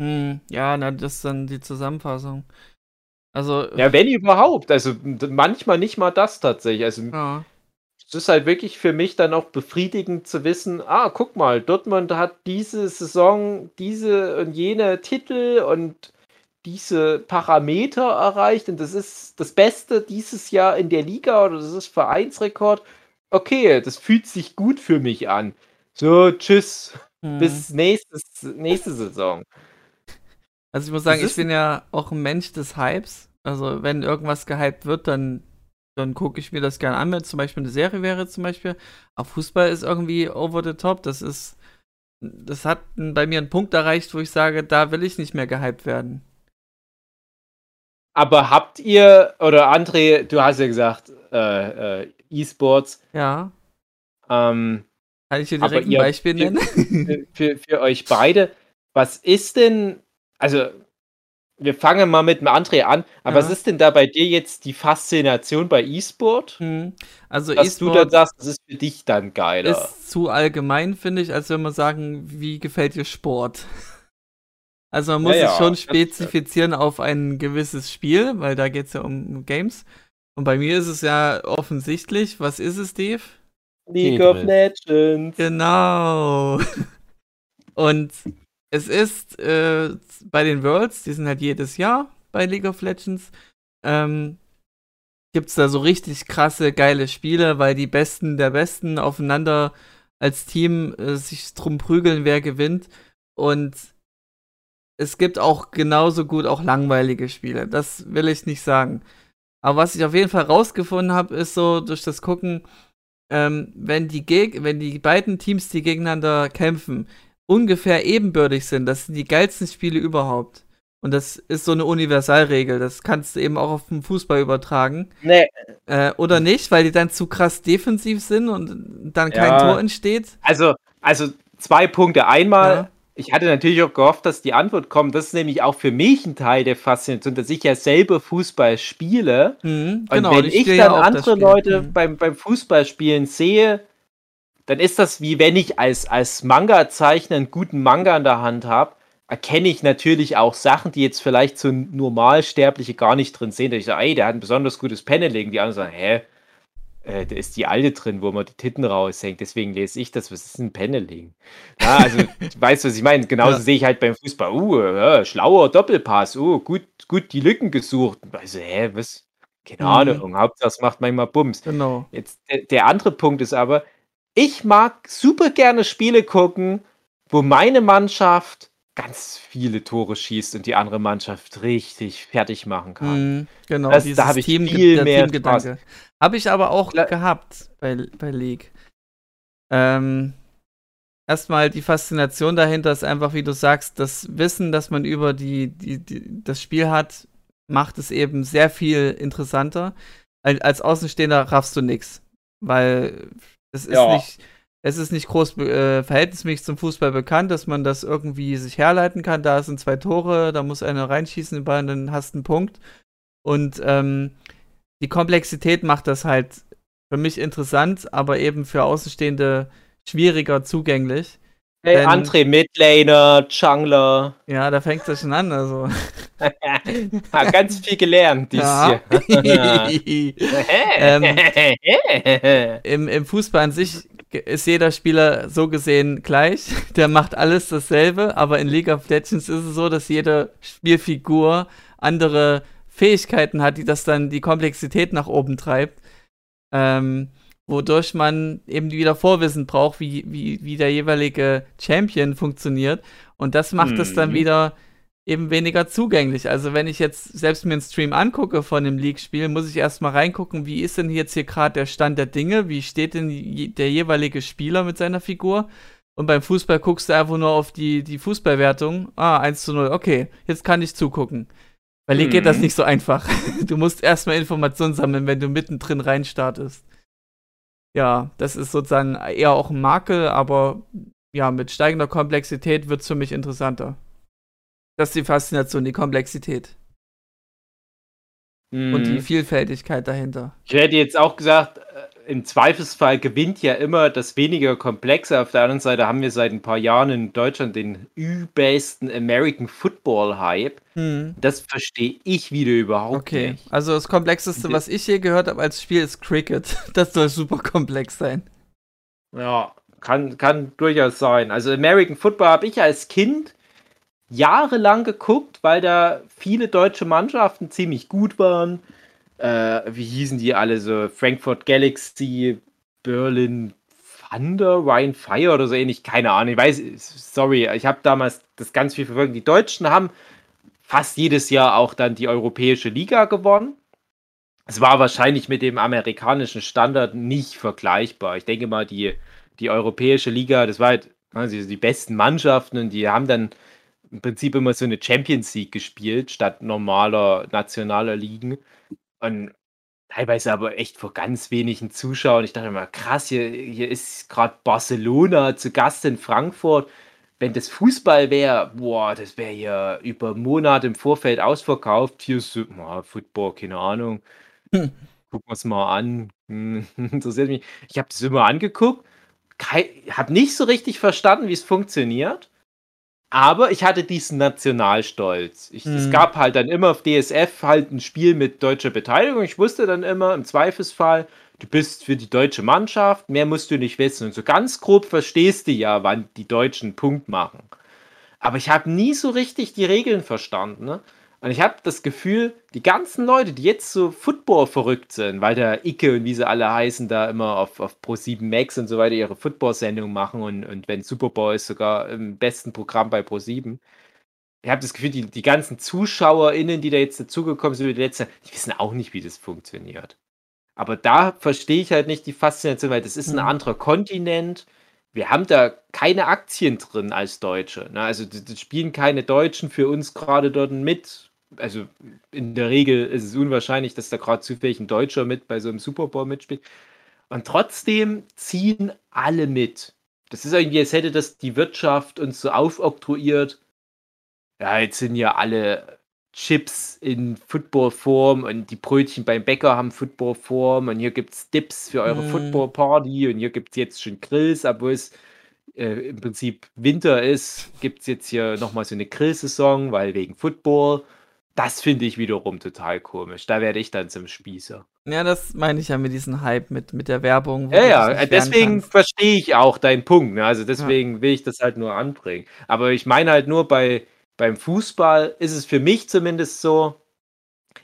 Hm. Ja, na, das ist dann die Zusammenfassung. Also, Ja, wenn überhaupt. Also manchmal nicht mal das tatsächlich. Also ja. es ist halt wirklich für mich dann auch befriedigend zu wissen, ah, guck mal, Dortmund hat diese Saison diese und jene Titel und diese Parameter erreicht und das ist das Beste dieses Jahr in der Liga oder das ist Vereinsrekord. Okay, das fühlt sich gut für mich an. So, tschüss, Hm. bis nächstes, nächste Saison. Also ich muss sagen, ich bin ja auch ein Mensch des Hypes. Also wenn irgendwas gehypt wird, dann, dann gucke ich mir das gerne an, wenn es zum Beispiel eine Serie wäre zum Beispiel. Aber Fußball ist irgendwie over the top. Das ist, das hat bei mir einen Punkt erreicht, wo ich sage, da will ich nicht mehr gehypt werden. Aber habt ihr, oder André, du hast ja gesagt, äh, äh, E-Sports, Ja. ähm, Kann ich dir direkt ein Beispiel nennen? für, für, für euch beide, was ist denn, also wir fangen mal mit dem André an, aber Ja. was ist denn da bei dir jetzt die Faszination bei E-Sport? Hm. Also Dass du dann E-Sport sagst, das ist für dich dann geiler. ist zu allgemein, finde ich, als wenn man sagen, wie gefällt dir Sport? Also man muss Ja, es ja, schon spezifizieren auf ein gewisses Spiel, weil da geht es ja um Games. Und bei mir ist es ja offensichtlich, was ist es, Dave? League of Legends. Genau. [laughs] Und es ist äh, bei den Worlds, die sind halt jedes Jahr bei League of Legends, ähm, gibt es da so richtig krasse, geile Spiele, weil die Besten der Besten aufeinander als Team äh, sich drum prügeln, wer gewinnt. Und es gibt auch genauso gut auch langweilige Spiele. Das will ich nicht sagen. Aber was ich auf jeden Fall rausgefunden habe, ist so durch das Gucken, ähm, wenn, die Geg wenn die beiden Teams, die gegeneinander kämpfen, ungefähr ebenbürtig sind, das sind die geilsten Spiele überhaupt. Und das ist so eine Universalregel. Das kannst du eben auch auf den Fußball übertragen. Nee, Äh, oder nicht, weil die dann zu krass defensiv sind und dann kein Ja. Tor entsteht. also, also zwei Punkte. Einmal, Ja. Ich hatte natürlich auch gehofft, dass die Antwort kommt. Das ist nämlich auch für mich ein Teil der Faszination, dass ich ja selber Fußball spiele. Mhm, Und genau, wenn ich ich dann ja andere. Leute Mhm. beim, beim Fußballspielen sehe, dann ist das wie wenn ich als, als Manga-Zeichner einen guten Manga in der Hand habe, erkenne ich natürlich auch Sachen, die jetzt vielleicht so Normalsterbliche gar nicht drin sehen. Da ich sage, ey, der hat ein besonders gutes Paneling. Die anderen sagen, hä? Äh, da ist die alte drin, wo man die Titten raushängt. Deswegen lese ich das. Was ist ein Paneling? Ja, also, [laughs] du weißt, was ich meine. Genauso Ja. sehe ich halt beim Fußball. Uh, ja, schlauer Doppelpass. Uh, gut, gut die Lücken gesucht. Also, hä, was? Keine Mhm. Ahnung. Hauptsache, es macht manchmal Bums. Genau. Jetzt, der, der andere Punkt ist aber, ich mag super gerne Spiele gucken, wo meine Mannschaft ganz viele Tore schießt und die andere Mannschaft richtig fertig machen kann. Mhm, genau, Das- da dieses hab ich viel mehr Teamgedanke. Habe ich aber auch Klar. gehabt bei, bei League. Ähm, erstmal die Faszination dahinter ist einfach, wie du sagst, das Wissen, das man über die, die, die, das Spiel hat, macht es eben sehr viel interessanter. Als, als Außenstehender raffst du nichts, weil es ist Ja. nicht. Es ist nicht groß äh, verhältnismäßig zum Fußball bekannt, dass man das irgendwie sich herleiten kann. Da sind zwei Tore, da muss einer reinschießen, den Ball, dann hast du einen Punkt. Und ähm, die Komplexität macht das halt für mich interessant, aber eben für Außenstehende schwieriger zugänglich. Hey, Denn- André Midlaner, Jungler. Ja, da fängt es schon an. Also. [laughs] Hat ganz viel gelernt dieses Ja. Jahr. [laughs] [laughs] Ähm, Im, Im Fußball an sich ist jeder Spieler so gesehen gleich. Der macht alles dasselbe, aber in League of Legends ist es so, dass jede Spielfigur andere Fähigkeiten hat, die das dann die Komplexität nach oben treibt. Ähm, wodurch man eben wieder Vorwissen braucht, wie, wie, wie der jeweilige Champion funktioniert. Und das macht es dann Mhm. wieder eben weniger zugänglich. Also wenn ich jetzt selbst mir einen Stream angucke von einem League-Spiel, muss ich erstmal reingucken, wie ist denn jetzt hier gerade der Stand der Dinge, wie steht denn je- der jeweilige Spieler mit seiner Figur. Und beim Fußball guckst du einfach nur auf die, die Fußballwertung. Ah, 1 zu 0, okay, jetzt kann ich zugucken. Bei League geht das Mhm. nicht so einfach. [laughs] Du musst erstmal Informationen sammeln, wenn du mittendrin reinstartest. Ja, das ist sozusagen eher auch ein Makel, aber ja, mit steigender Komplexität wird es für mich interessanter. Das ist die Faszination, die Komplexität und die Mhm. Vielfältigkeit dahinter. Ich hätte jetzt auch gesagt, im Zweifelsfall gewinnt ja immer das weniger Komplexe. Auf der anderen Seite haben wir seit ein paar Jahren in Deutschland den übelsten American Football Hype. Hm. Das verstehe ich wieder überhaupt Okay, nicht. also das Komplexeste, was ich je gehört habe als Spiel, ist Cricket. [laughs] Das soll super komplex sein. Ja, kann, kann durchaus sein. Also American Football habe ich als Kind jahrelang geguckt, weil da viele deutsche Mannschaften ziemlich gut waren. Äh, wie hießen die alle so? Frankfurt Galaxy, Berlin Thunder, Ryan Fire oder so ähnlich. Keine Ahnung. Ich weiß, sorry, ich habe damals das ganz viel verfolgt. Die Deutschen haben fast jedes Jahr auch dann die europäische Liga gewonnen. Es war wahrscheinlich mit dem amerikanischen Standard nicht vergleichbar. Ich denke mal, die, die europäische Liga, das war halt also die besten Mannschaften und die haben dann im Prinzip immer so eine Champions League gespielt, statt normaler nationaler Ligen. Und teilweise aber echt vor ganz wenigen Zuschauern. Ich dachte immer, krass, hier, hier ist gerade Barcelona zu Gast in Frankfurt. Wenn das Fußball wäre, boah, das wäre ja über Monate im Vorfeld ausverkauft. Hier ist boah, Football, keine Ahnung. Gucken wir es mal an. Hm, [laughs] Interessiert mich. Ich habe das immer angeguckt, habe nicht so richtig verstanden, wie es funktioniert. Aber ich hatte diesen Nationalstolz. Ich, Es Mhm. gab halt dann immer auf DSF halt ein Spiel mit deutscher Beteiligung. Ich wusste dann immer im Zweifelsfall, du bist für die deutsche Mannschaft, mehr musst du nicht wissen. Und so ganz grob verstehst du ja, wann die Deutschen Punkt machen. Aber ich habe nie so richtig die Regeln verstanden. Ne? Und ich habe das Gefühl, die ganzen Leute, die jetzt so Football verrückt sind, weil der Icke und wie sie alle heißen, da immer auf, auf Pro7 Max und so weiter ihre Football-Sendung machen und, und wenn Super Bowl ist, sogar im besten Programm bei Pro7. Ich habe das Gefühl, die, die ganzen ZuschauerInnen, die da jetzt dazugekommen sind, die letzte, die wissen auch nicht, wie das funktioniert. Aber da verstehe ich halt nicht die Faszination, weil das ist ein Mhm. anderer Kontinent. Wir haben da keine Aktien drin als Deutsche. Ne? Also das spielen keine Deutschen für uns gerade dort mit. Also in der Regel ist es unwahrscheinlich, dass da gerade zufällig ein Deutscher mit bei so einem Super Bowl mitspielt. Und trotzdem ziehen alle mit. Das ist irgendwie, als hätte das die Wirtschaft uns so aufoktroyiert. Ja, jetzt sind ja alle Chips in Footballform und die Brötchen beim Bäcker haben Footballform und hier gibt es Dips für eure Mm. Football-Party und hier gibt es jetzt schon Grills, obwohl es äh, im Prinzip Winter ist, gibt es jetzt hier nochmal so eine Grillsaison, weil wegen Football. Das finde ich wiederum total komisch. Da werde ich dann zum Spießer. Ja, das meine ich ja mit diesem Hype, mit, mit der Werbung. Ja, ja, deswegen verstehe ich auch deinen Punkt. Ne? Also deswegen will ich das halt nur anbringen. Aber ich meine halt nur bei beim Fußball ist es für mich zumindest so.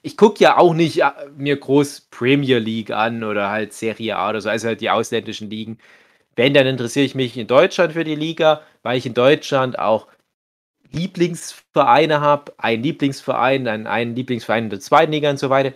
Ich gucke ja auch nicht äh, mir groß Premier League an oder halt Serie A oder so, also halt die ausländischen Ligen. Wenn, dann interessiere ich mich in Deutschland für die Liga, weil ich in Deutschland auch Lieblingsvereine habe, einen Lieblingsverein, einen, einen Lieblingsverein in der zweiten Liga und so weiter.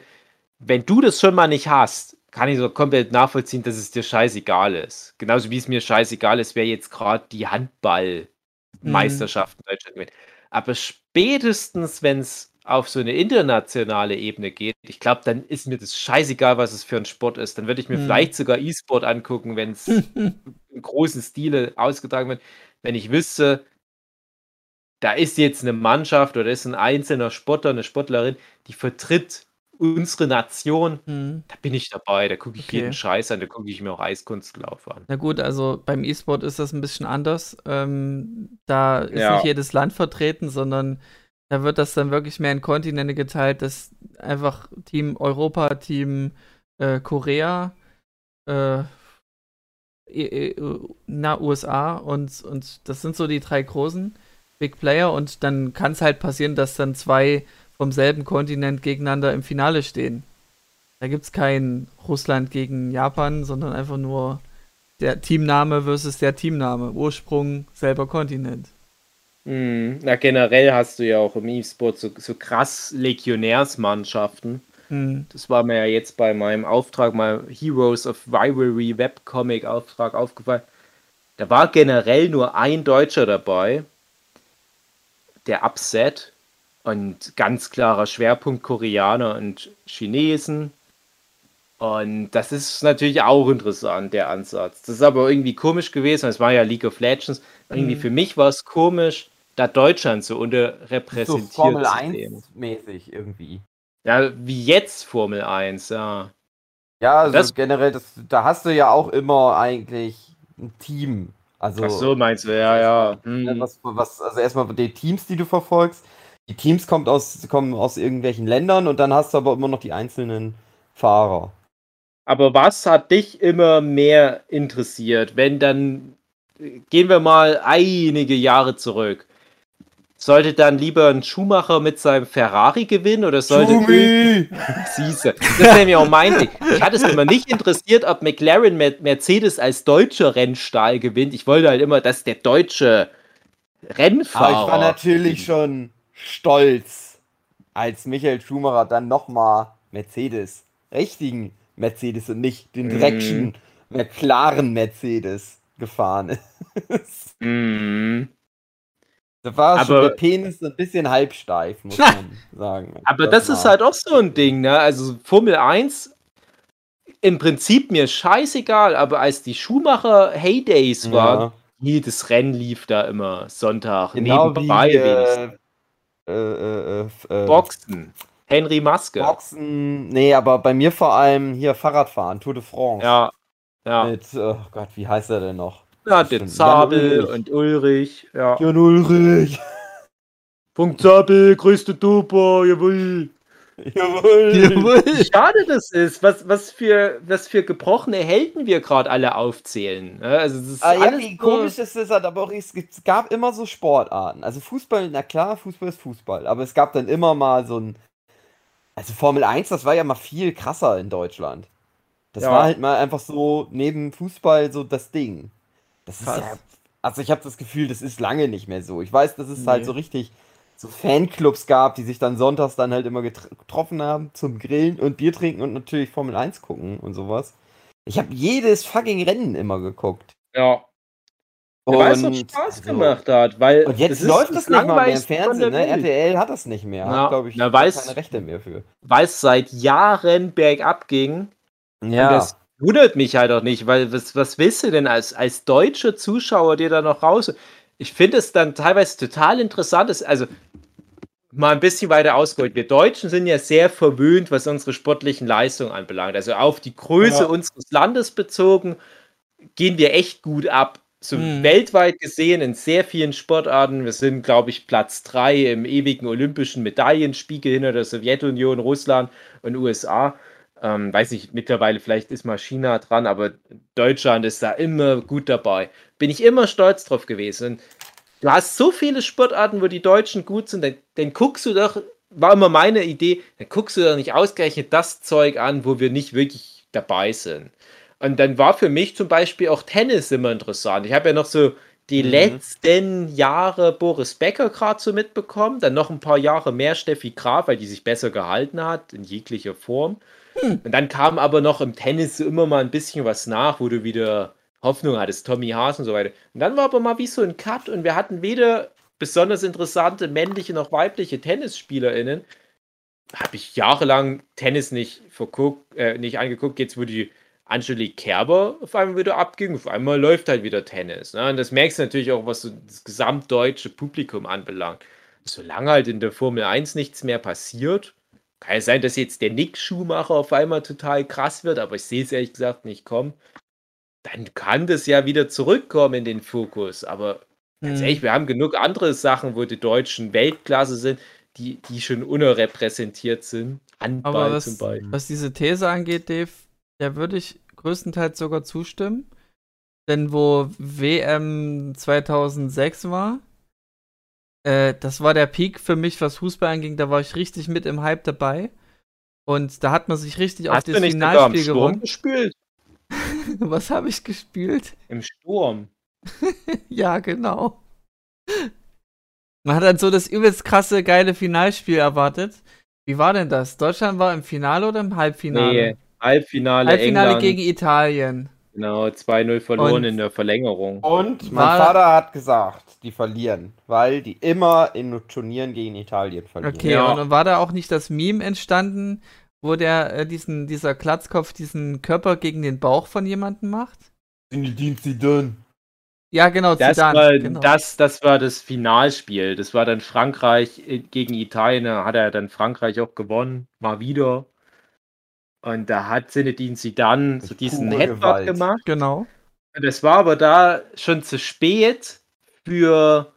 Wenn du das schon mal nicht hast, kann ich so komplett nachvollziehen, dass es dir scheißegal ist. Genauso wie es mir scheißegal ist, wer jetzt gerade die Handballmeisterschaft in Deutschland gewinnt. Aber spätestens, wenn es auf so eine internationale Ebene geht, ich glaube, dann ist mir das scheißegal, was es für ein Sport ist. Dann würde ich mir Mhm. vielleicht sogar E-Sport angucken, wenn es [laughs] im großen Stile ausgetragen wird. Wenn ich wüsste, da ist jetzt eine Mannschaft oder ist ein einzelner Sportler, eine Sportlerin, die vertritt unsere Nation, Hm. da bin ich dabei, da gucke ich Okay. jeden Scheiß an, da gucke ich mir auch Eiskunstlauf an. Na gut, also beim E-Sport ist das ein bisschen anders. Ähm, da ist Ja. nicht jedes Land vertreten, sondern da wird das dann wirklich mehr in Kontinente geteilt, dass einfach Team Europa, Team äh, Korea, äh, E- E- na, USA und, und das sind so die drei großen Big Player und dann kann es halt passieren, dass dann zwei vom selben Kontinent gegeneinander im Finale stehen. Da gibt es kein Russland gegen Japan, sondern einfach nur der Teamname versus der Teamname. Ursprung, selber Kontinent. Mhm. Na, generell hast du ja auch im E-Sport so, so krass Legionärsmannschaften. Hm. Das war mir ja jetzt bei meinem Auftrag, mal Heroes of Rivalry Webcomic Auftrag aufgefallen. Da war generell nur ein Deutscher dabei, der Upset und ganz klarer Schwerpunkt Koreaner und Chinesen. Und das ist natürlich auch interessant, der Ansatz. Das ist aber irgendwie komisch gewesen. Es war ja League of Legends. Irgendwie Mhm. für mich war es komisch, da Deutschland so So unterrepräsentiert Formel zu 1 sehen. mäßig irgendwie. Ja, wie jetzt Formel 1, ja. Ja, also Das- generell, das, da hast du ja auch immer eigentlich ein Team. Also, Ach so, meinst du, ja, ja. ne, Hm. was, was, also erstmal die Teams, die du verfolgst. Die Teams kommt aus, kommen aus irgendwelchen Ländern und dann hast du aber immer noch die einzelnen Fahrer. Aber was hat dich immer mehr interessiert, wenn dann, äh, gehen wir mal einige Jahre zurück. Sollte dann lieber ein Schumacher mit seinem Ferrari gewinnen oder sollte Schumi! Siehste, das ist nämlich auch mein Ding. Ich hatte es immer nicht interessiert, ob McLaren Mer- Mercedes als deutscher Rennstall gewinnt. Ich wollte halt immer, dass der deutsche Rennfahrer. Aber ich war natürlich schon stolz, als Michael Schumacher dann nochmal Mercedes, richtigen Mercedes und nicht den Mhm. Dreckschen McLaren Mercedes gefahren ist. Mhm. Da war schon Aber- der Penis ein bisschen halbsteif, muss [laughs] man sagen. Aber das, ist war- halt auch so ein Ding, ne? Also Formel 1 im Prinzip mir scheißegal, aber als die Schumacher Heydays waren, ja, jedes Rennen lief da immer Sonntag genau wie nebenbei wenigstens. äh, äh, äh, äh, Boxen. Henry Maske. Boxen, nee, aber bei mir vor allem hier Fahrradfahren, Tour de France. Ja. Ja. Mit, oh Gott, wie heißt er denn noch? Ja, den. Zabel und Ulrich. Ja. Jan Ulrich. [laughs] Punkt Zabel, größte Tupa, jawohl. Jawohl. Wie schade das ist, was, was, für, was für gebrochene Helden wir gerade alle aufzählen. ne? Also das ist Ah, ja, alles wie komisch ist das halt, aber auch, es, es gab immer so Sportarten. Also Fußball, na klar, Fußball ist Fußball, aber es gab dann immer mal so ein. Also Formel 1, das war ja mal viel krasser in Deutschland. Das Ja. war halt mal einfach so neben Fußball so das Ding. Das ist Krass. ja. Also ich habe das Gefühl, das ist lange nicht mehr so. Ich weiß, dass es Nee. halt so richtig so Fanclubs gab, die sich dann sonntags dann halt immer getr- getroffen haben zum Grillen und Bier trinken und natürlich Formel 1 gucken und sowas. Ich habe jedes fucking Rennen immer geguckt. Ja. Weil es Und, Spaß also, gemacht hat. Weil Und jetzt ist läuft das das nicht mal mehr im Fernsehen, ne? RTL hat das nicht mehr. Ja, Hat, glaube ich, na, weiß- keine Rechte mehr für. Weil es seit Jahren bergab ging. Ja. Und das wundert mich halt auch nicht, weil was, was willst du denn als, als deutscher Zuschauer dir da noch raus? Ich finde es dann teilweise total interessant, ist, also mal ein bisschen weiter ausgeholt. Wir Deutschen sind ja sehr verwöhnt, was unsere sportlichen Leistungen anbelangt. Also auf die Größe Ja. unseres Landes bezogen gehen wir echt gut ab. so Mhm. weltweit gesehen in sehr vielen Sportarten. Wir sind, glaube ich, Platz 3 im ewigen olympischen Medaillenspiegel hinter der Sowjetunion, Russland und USA. Ähm, weiß nicht, mittlerweile vielleicht ist mal China dran, aber Deutschland ist da immer gut dabei. Bin ich immer stolz drauf gewesen. Du hast so viele Sportarten, wo die Deutschen gut sind, dann, dann guckst du doch, war immer meine Idee, dann guckst du doch nicht ausgerechnet das Zeug an, wo wir nicht wirklich dabei sind. Und dann war für mich zum Beispiel auch Tennis immer interessant. Ich habe ja noch so die Mhm. letzten Jahre Boris Becker gerade so mitbekommen, dann noch ein paar Jahre mehr Steffi Graf, weil die sich besser gehalten hat, in jeglicher Form. Und dann kam aber noch im Tennis so immer mal ein bisschen was nach, wo du wieder Hoffnung hattest, Tommy Haas und so weiter. Und dann war aber mal wie so ein Cut und wir hatten weder besonders interessante männliche noch weibliche TennisspielerInnen. Habe ich jahrelang Tennis nicht verguckt, äh, nicht angeguckt, jetzt wo die Angelique Kerber auf einmal wieder abging, auf einmal läuft halt wieder Tennis. Ne? Und das merkst du natürlich auch, was so das gesamtdeutsche Publikum anbelangt. Solange halt in der Formel 1 nichts mehr passiert, kann es sein, dass jetzt der Nick Schumacher auf einmal total krass wird, aber ich sehe es ehrlich gesagt nicht kommen. Dann kann das ja wieder zurückkommen in den Fokus. Aber ganz Hm. ehrlich, wir haben genug andere Sachen, wo die Deutschen Weltklasse sind, die, die schon unterrepräsentiert sind. Handball Aber was, zum Beispiel. was diese These angeht, Dave, da würde ich größtenteils sogar zustimmen. Denn wo WM 2006 war, äh, das war der Peak für mich, was Fußball anging. Da war ich richtig mit im Hype dabei. Und da hat man sich richtig auf Hast du das Finalspiel gewonnen. gespielt? [laughs] Was habe ich gespielt? Im Sturm. [laughs] Ja, genau. Man hat dann so das übelst krasse, geile Finalspiel erwartet. Wie war denn das? Deutschland war im Finale oder im Halbfinale? Nee, Halbfinale, Halbfinale England. gegen Italien. Genau, 2-0 verloren Und- in der Verlängerung. Und mein Vater hat gesagt, die verlieren, weil die immer in Turnieren gegen Italien verlieren. Okay, Ja. und war da auch nicht das Meme entstanden, wo der äh, diesen, dieser Glatzkopf diesen Körper gegen den Bauch von jemandem macht? Sind die Dienste dünn? Ja, genau, Das Zidane. war, genau. das, das war das Finalspiel. Das war dann Frankreich äh, gegen Italien. Da hat er dann Frankreich auch gewonnen. Mal wieder. Und da hat Zinedine Zidane so Mit diesen Headbutt gemacht. genau. Das war aber da schon zu spät für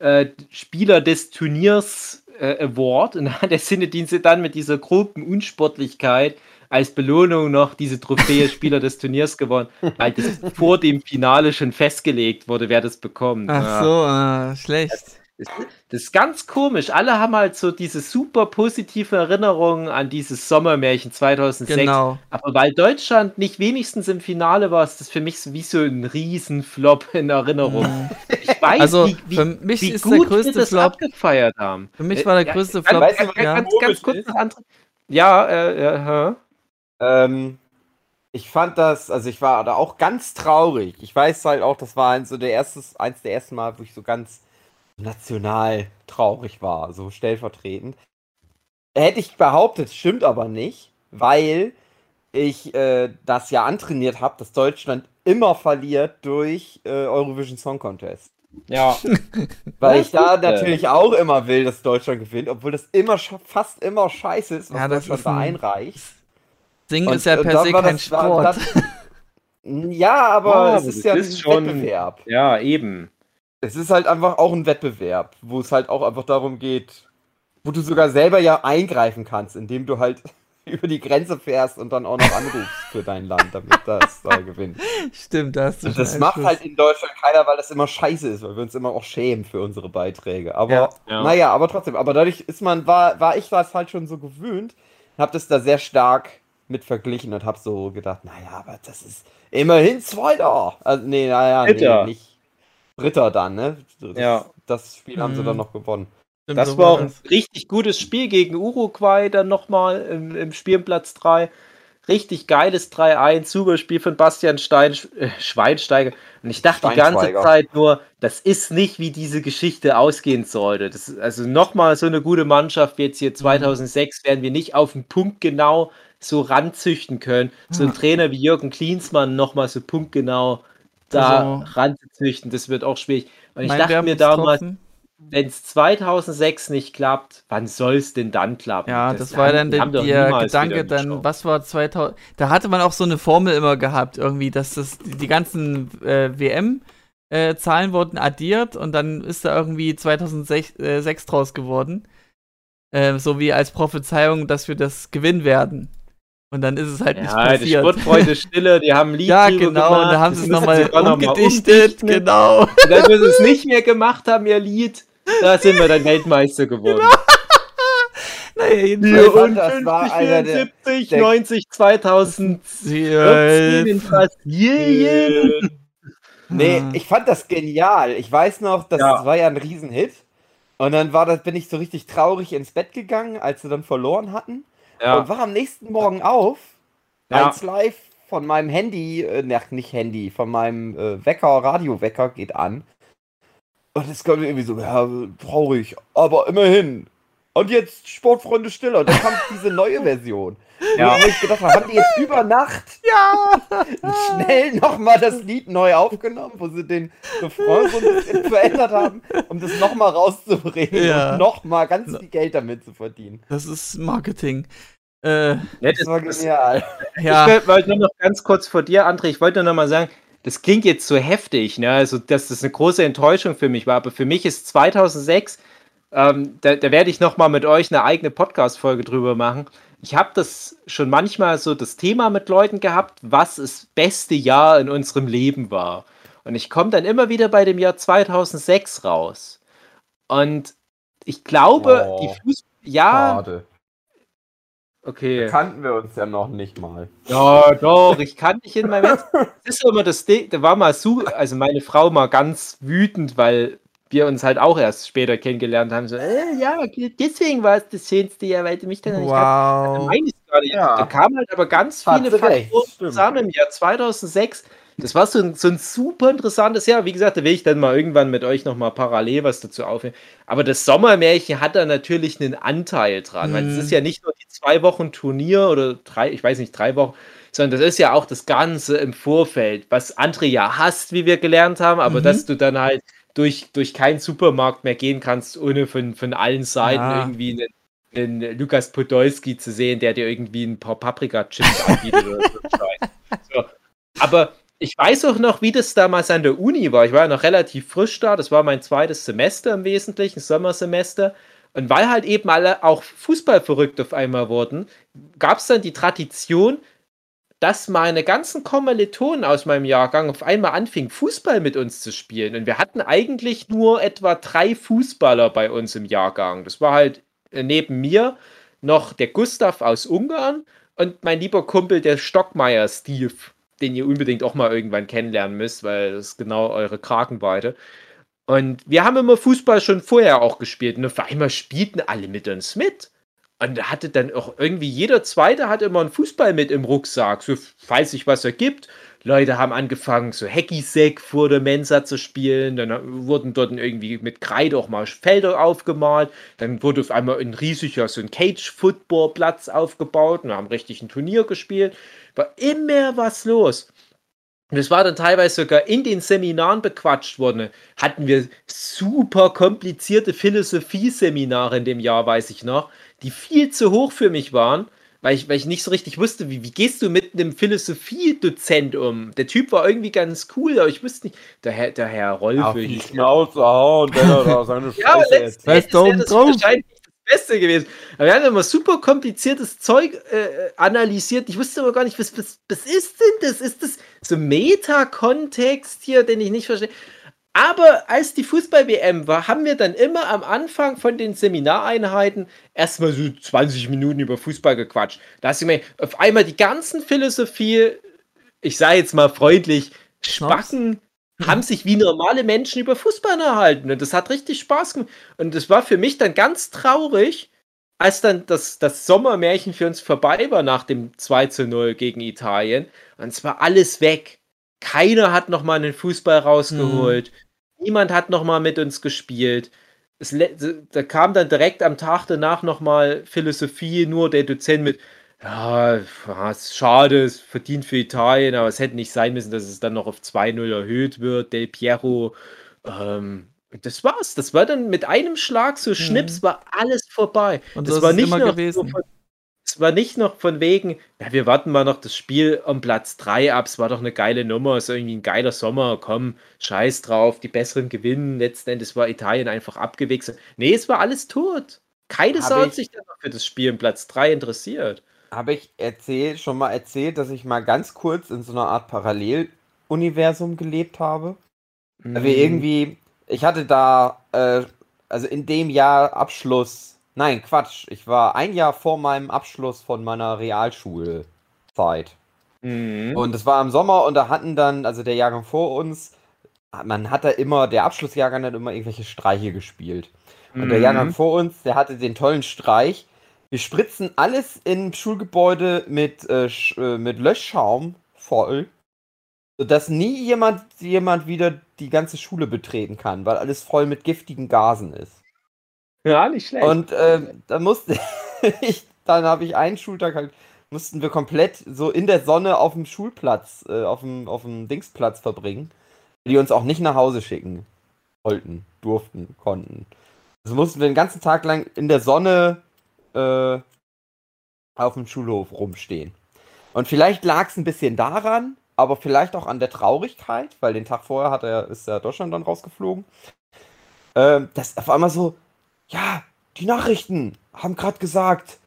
äh, Spieler des Turniers äh, Award. Und da hat der Sinne-Dienste dann mit dieser groben Unsportlichkeit als Belohnung noch diese Trophäe [laughs] Spieler des Turniers gewonnen, weil das vor dem Finale schon festgelegt wurde, wer das bekommt. Ach Ja. so, äh, schlecht. Das ist ganz komisch. Alle haben halt so diese super positive Erinnerungen an dieses Sommermärchen 2006. Genau. Aber weil Deutschland nicht wenigstens im Finale war, ist das für mich so wie so ein Riesenflop in Erinnerung. Mhm. Ich weiß, Also, wie, wie, für mich wie ist gut der wir größte das Flop. abgefeiert haben. Für mich war der Äh, größte ja, Flop. weißt du, ja. ganz, ganz kurz ist? noch andere. Ja, äh, äh, hä? Ähm, ich fand das, also ich war da auch ganz traurig. Ich weiß halt auch, das war eins, so der erstes, eins der ersten Mal, wo ich so ganz national traurig war, so stellvertretend. Hätte ich behauptet, stimmt aber nicht, weil ich äh, das ja antrainiert habe, dass Deutschland immer verliert durch äh, Eurovision Song Contest. Ja. [laughs] Weil ich da äh. natürlich auch immer will, dass Deutschland gewinnt, obwohl das immer fast immer scheiße ist, was Ja, das Deutschland ist da ein- einreicht. Singen Und- ist ja per se kein das- Sport. dann- [laughs] ja, aber Ja, es ist das ja ist ein schon- Wettbewerb. ja, eben. Es ist halt einfach auch ein Wettbewerb, wo es halt auch einfach darum geht, wo du sogar selber ja eingreifen kannst, indem du halt [laughs] über die Grenze fährst und dann auch noch anrufst für dein Land, damit das da gewinnt. Stimmt, da hast du Und schon das macht halt in Deutschland keiner, weil das immer scheiße ist, weil wir uns immer auch schämen für unsere Beiträge. Aber Ja. Ja. naja, aber trotzdem, aber dadurch ist man, war, war ich das halt schon so gewöhnt, hab das da sehr stark mit verglichen und hab so gedacht, naja, aber das ist immerhin Zweiter. Also, nee, naja, nee, nicht Dritter dann, ne? Das, Ja. das Spiel haben sie Mhm. dann noch gewonnen. Das so war auch ein richtig gutes Spiel gegen Uruguay, dann nochmal im, im Spiel um Platz 3. Richtig geiles 3-1, super Spiel von Bastian Stein, äh, Schweinsteiger. Und ich dachte die ganze. Zeit nur, das ist nicht, wie diese Geschichte ausgehen sollte. Das ist also nochmal so eine gute Mannschaft wie jetzt hier 2006 werden wir nicht auf den Punkt genau so ranzüchten können. So ein Ja. Trainer wie Jürgen Klinsmann nochmal so punktgenau da Also- ranzuzüchten, das wird auch schwierig. Und ich dachte mir damals, wenn es 2006 nicht klappt, wann soll es denn dann klappen? Ja, das, war haben- dann der, der Gedanke, dann, was war 2000, da hatte man auch so eine Formel immer gehabt, irgendwie, dass das die ganzen äh, WM äh, Zahlen wurden addiert und dann ist da irgendwie 2006 äh, draus geworden. Äh, so wie als Prophezeiung, dass wir das gewinnen werden. Und dann ist es halt nicht Ja, die passiert. Sportfreunde Stille, die haben ein Lied [laughs] ja, genau, gemacht. und da haben sie es nochmal noch umgedichtet, umdichten. genau. Und dann, wo sie es nicht mehr gemacht haben, ihr Lied, da sind wir dann Weltmeister geworden. [laughs] Naja, Ja, jedenfalls. ich fand, das war einer der- 74, der- 90, 2014 in. Brasilien. Nee, Ah. ich fand das genial. Ich weiß noch, das Ja. war ja ein Riesenhit. Und dann war das, bin ich so richtig traurig ins Bett gegangen, als sie dann verloren hatten. Und Ja, war am nächsten Morgen auf, Ja. als live von meinem Handy, äh, nicht Handy, von meinem äh, Wecker, Radiowecker geht an. Und es kommt irgendwie so, ja, traurig, aber immerhin. Und jetzt Sportfreunde Stille. Und dann kam [laughs] diese neue Version. Ja. Wo ich gedacht habe, haben die jetzt über Nacht [laughs] Ja! [laughs] schnell nochmal das Lied neu aufgenommen, wo sie den Refrain so ein bisschen verändert haben, um das nochmal rauszubringen Ja. und nochmal ganz viel Geld damit zu verdienen. Das ist Marketing. Äh, Das das, war das, genial. ja. Ich wollte nur noch ganz kurz vor dir, André, ich wollte nur noch mal sagen, das klingt jetzt so heftig, ne? also dass das eine große Enttäuschung für mich war, aber für mich ist 2006, ähm, da, da werde ich noch mal mit euch eine eigene Podcast-Folge drüber machen. Ich habe das schon manchmal so das Thema mit Leuten gehabt, was das beste Jahr in unserem Leben war. Und ich komme dann immer wieder bei dem Jahr 2006 raus. Und ich glaube, Oh, die Fußball... Ja, Schade. okay. Kannten wir uns ja noch nicht mal. Ja, doch, ich kann dich in meinem. [laughs] Das ist immer das Ding, da war mal so, also meine Frau mal ganz wütend, weil wir uns halt auch erst später kennengelernt haben. So, äh, ja, deswegen war es das schönste Jahr, weil du mich dann nicht. Wow. Meine ich gerade. Ja. Da kamen halt aber ganz Hat viele Faktoren zusammen im Jahr 2006. Das war so ein, so ein super interessantes Jahr. Wie gesagt, da will ich dann mal irgendwann mit euch nochmal parallel was dazu aufnehmen. Aber das Sommermärchen hat da natürlich einen Anteil dran. Weil es Mhm. ist ja nicht nur die zwei Wochen Turnier oder drei, ich weiß nicht, drei Wochen, sondern das ist ja auch das Ganze im Vorfeld, was André ja hasst, wie wir gelernt haben, aber Mhm. dass du dann halt durch, durch keinen Supermarkt mehr gehen kannst, ohne von, von allen Seiten Ja. irgendwie einen, einen Lukas Podolski zu sehen, der dir irgendwie ein paar Paprika-Chips [laughs] anbietet oder so. Aber ich weiß auch noch, wie das damals an der Uni war. Ich war ja noch relativ frisch da. Das war mein zweites Semester im Wesentlichen, Sommersemester. Und weil halt eben alle auch Fußball verrückt auf einmal wurden, gab es dann die Tradition, dass meine ganzen Kommilitonen aus meinem Jahrgang auf einmal anfingen, Fußball mit uns zu spielen. Und wir hatten eigentlich nur etwa drei Fußballer bei uns im Jahrgang. Das war halt äh, neben mir noch der Gustav aus Ungarn und mein lieber Kumpel, der Stockmeier Steve, den ihr unbedingt auch mal irgendwann kennenlernen müsst, weil das ist genau eure Kragenweite. Und wir haben immer Fußball schon vorher auch gespielt und auf einmal spielten alle mit uns mit. Und da hatte dann auch irgendwie jeder Zweite hat immer einen Fußball mit im Rucksack, so falls sich was ergibt. Leute haben angefangen, so Hacky-Sack vor der Mensa zu spielen. Dann wurden dort irgendwie mit Kreide auch mal Felder aufgemalt. Dann wurde auf einmal ein riesiger, so ein Cage-Football-Platz aufgebaut und haben richtig ein Turnier gespielt. War immer was los. Und es war dann teilweise sogar in den Seminaren bequatscht worden. Hatten wir super komplizierte Philosophie-Seminare in dem Jahr, weiß ich noch, die viel zu hoch für mich waren, weil ich, weil ich nicht so richtig wusste, wie, wie gehst du mit einem Philosophiedozent um? Der Typ war irgendwie ganz cool, aber ich wusste nicht, der Herr, der Herr Rolfe Auf die Schnauze hauen, wenn er da [laughs] seine ja, Scheiße erzählt. Endes wäre das wahrscheinlich das Beste gewesen. Aber wir haben immer super kompliziertes Zeug äh, analysiert. Ich wusste aber gar nicht, was, was, was ist denn das? Ist das so Meta-Kontext hier, den ich nicht verstehe? Aber als die Fußball-WM war, haben wir dann immer am Anfang von den Seminareinheiten erstmal so 20 Minuten über Fußball gequatscht. Da hast du mir auf einmal die ganzen Philosophie, ich sage jetzt mal freundlich? Spacken haben sich wie normale Menschen über Fußball erhalten. Und das hat richtig Spaß gemacht. Und das war für mich dann ganz traurig, als dann das, das Sommermärchen für uns vorbei war nach dem 2 zu 0 gegen Italien. Und es war alles weg. Keiner hat nochmal einen Fußball rausgeholt. Niemand hat nochmal mit uns gespielt. Es, da kam dann direkt am Tag danach nochmal Philosophie, nur der Dozent mit, ja, ist schade, es verdient für Italien, aber es hätte nicht sein müssen, dass es dann noch auf 2-0 erhöht wird. Del Piero. Ähm, das war's. Das war dann mit einem Schlag so Schnips, war alles vorbei. Und das so war nicht immer gewesen. So von, Es war nicht noch von wegen, ja, wir warten mal noch das Spiel um Platz 3 ab, es war doch eine geile Nummer, ist irgendwie ein geiler Sommer, komm, scheiß drauf, die besseren gewinnen. Letzten Endes war Italien einfach abgewichst. Nee, es war alles tot. Keine Sau hat sich dann noch für das Spiel um Platz 3 interessiert. Habe ich erzählt, schon mal erzählt, dass ich mal ganz kurz in so einer Art Paralleluniversum gelebt habe? Mhm. Wir irgendwie, ich hatte da, äh, also in dem Jahr Abschluss Nein, Quatsch. Ich war ein Jahr vor meinem Abschluss von meiner Realschulzeit. Mhm. Und es war im Sommer und da hatten dann, also der Jahrgang vor uns, man hat da immer, der Abschlussjahrgang hat immer irgendwelche Streiche gespielt. Und mhm. der Jahrgang vor uns, der hatte den tollen Streich. Wir spritzen alles im Schulgebäude mit, äh, äh, mit Löschschaum voll, sodass nie jemand, jemand wieder die ganze Schule betreten kann, weil alles voll mit giftigen Gasen ist. Ja, nicht schlecht. Und äh, da musste [laughs] ich, dann habe ich einen Schultag halt, mussten wir komplett so in der Sonne auf dem Schulplatz, äh, auf, dem, auf dem Dingsplatz verbringen, die uns auch nicht nach Hause schicken wollten, durften, konnten. Also mussten wir den ganzen Tag lang in der Sonne äh, auf dem Schulhof rumstehen. Und vielleicht lag es ein bisschen daran, aber vielleicht auch an der Traurigkeit, weil den Tag vorher hat er, ist ja Deutschland dann rausgeflogen. Äh, dass auf einmal so, ja, die Nachrichten haben gerade gesagt,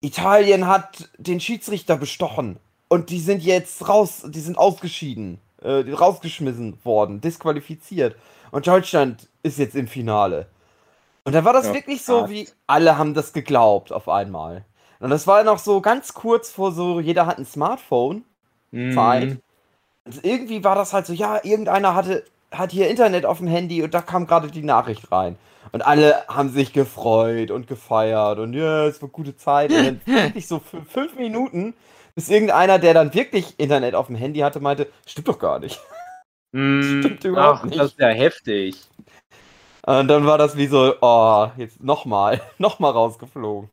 Italien hat den Schiedsrichter bestochen und die sind jetzt raus, die sind ausgeschieden, äh, rausgeschmissen worden, disqualifiziert und Deutschland ist jetzt im Finale. Und da war das ja, wirklich so, wie alle haben das geglaubt auf einmal. Und das war noch so ganz kurz vor so, jeder hat ein Smartphone. Mm. Zeit. Und irgendwie war das halt so, ja, irgendeiner hatte, hat hier Internet auf dem Handy und da kam gerade die Nachricht rein. Und alle haben sich gefreut und gefeiert und ja, es war gute Zeit. Und dann [laughs] wirklich so für fünf Minuten, bis irgendeiner, der dann wirklich Internet auf dem Handy hatte, meinte, stimmt doch gar nicht. Mm, [laughs] [laughs] stimmt überhaupt ach, nicht. Das ist ja heftig. Und dann war das wie so, oh, jetzt nochmal, nochmal rausgeflogen.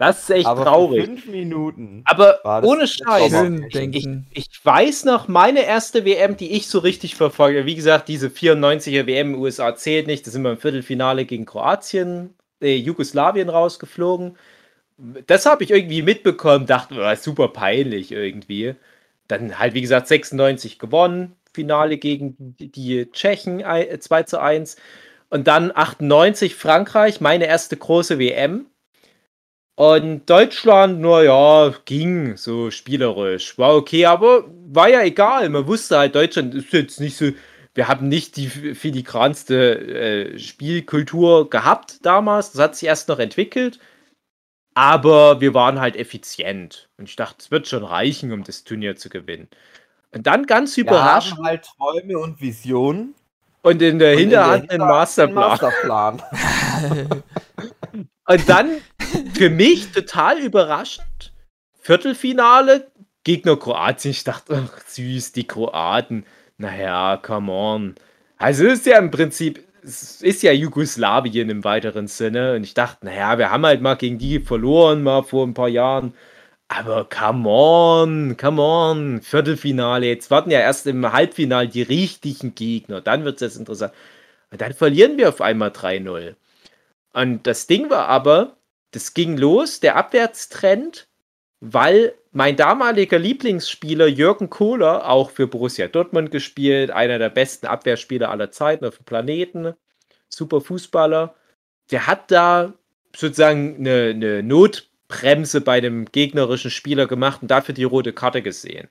Das ist echt aber traurig. fünf Minuten. Aber ohne Scheiß. Ich, ich, weiß noch, meine erste WM, die ich so richtig verfolge, wie gesagt, diese 94er WM in den USA zählt nicht. Da sind wir im Viertelfinale gegen Kroatien, äh, Jugoslawien rausgeflogen. Das habe ich irgendwie mitbekommen, dachte, oh, super peinlich irgendwie. Dann halt, wie gesagt, 96 gewonnen, Finale gegen die Tschechen 2 zu 1. Und dann 98 Frankreich, meine erste große WM und Deutschland, naja, ging so spielerisch. War okay, aber war ja egal. Man wusste halt, Deutschland ist jetzt nicht so. Wir haben nicht die filigranste äh, Spielkultur gehabt damals. Das hat sich erst noch entwickelt. Aber wir waren halt effizient. Und ich dachte, es wird schon reichen, um das Turnier zu gewinnen. Und dann ganz überraschend. Wir haben halt Träume und Visionen. Und in der Hinterhand einen Masterplan. Masterplan. [laughs] [laughs] und dann für mich total überraschend. Viertelfinale, Gegner Kroatien. Ich dachte, ach süß, die Kroaten. Naja, come on. Also ist ja im Prinzip, es ist ja Jugoslawien im weiteren Sinne. Und ich dachte, naja, wir haben halt mal gegen die verloren, mal vor ein paar Jahren. Aber come on, come on, Viertelfinale. Jetzt warten ja erst im Halbfinale die richtigen Gegner. Dann wird es jetzt interessant. Und dann verlieren wir auf einmal 3-0. Und das Ding war aber, das ging los, der Abwärtstrend, weil mein damaliger Lieblingsspieler Jürgen Kohler, auch für Borussia Dortmund gespielt, einer der besten Abwehrspieler aller Zeiten auf dem Planeten, super Fußballer, der hat da sozusagen eine, eine Notbremse bei dem gegnerischen Spieler gemacht und dafür die rote Karte gesehen.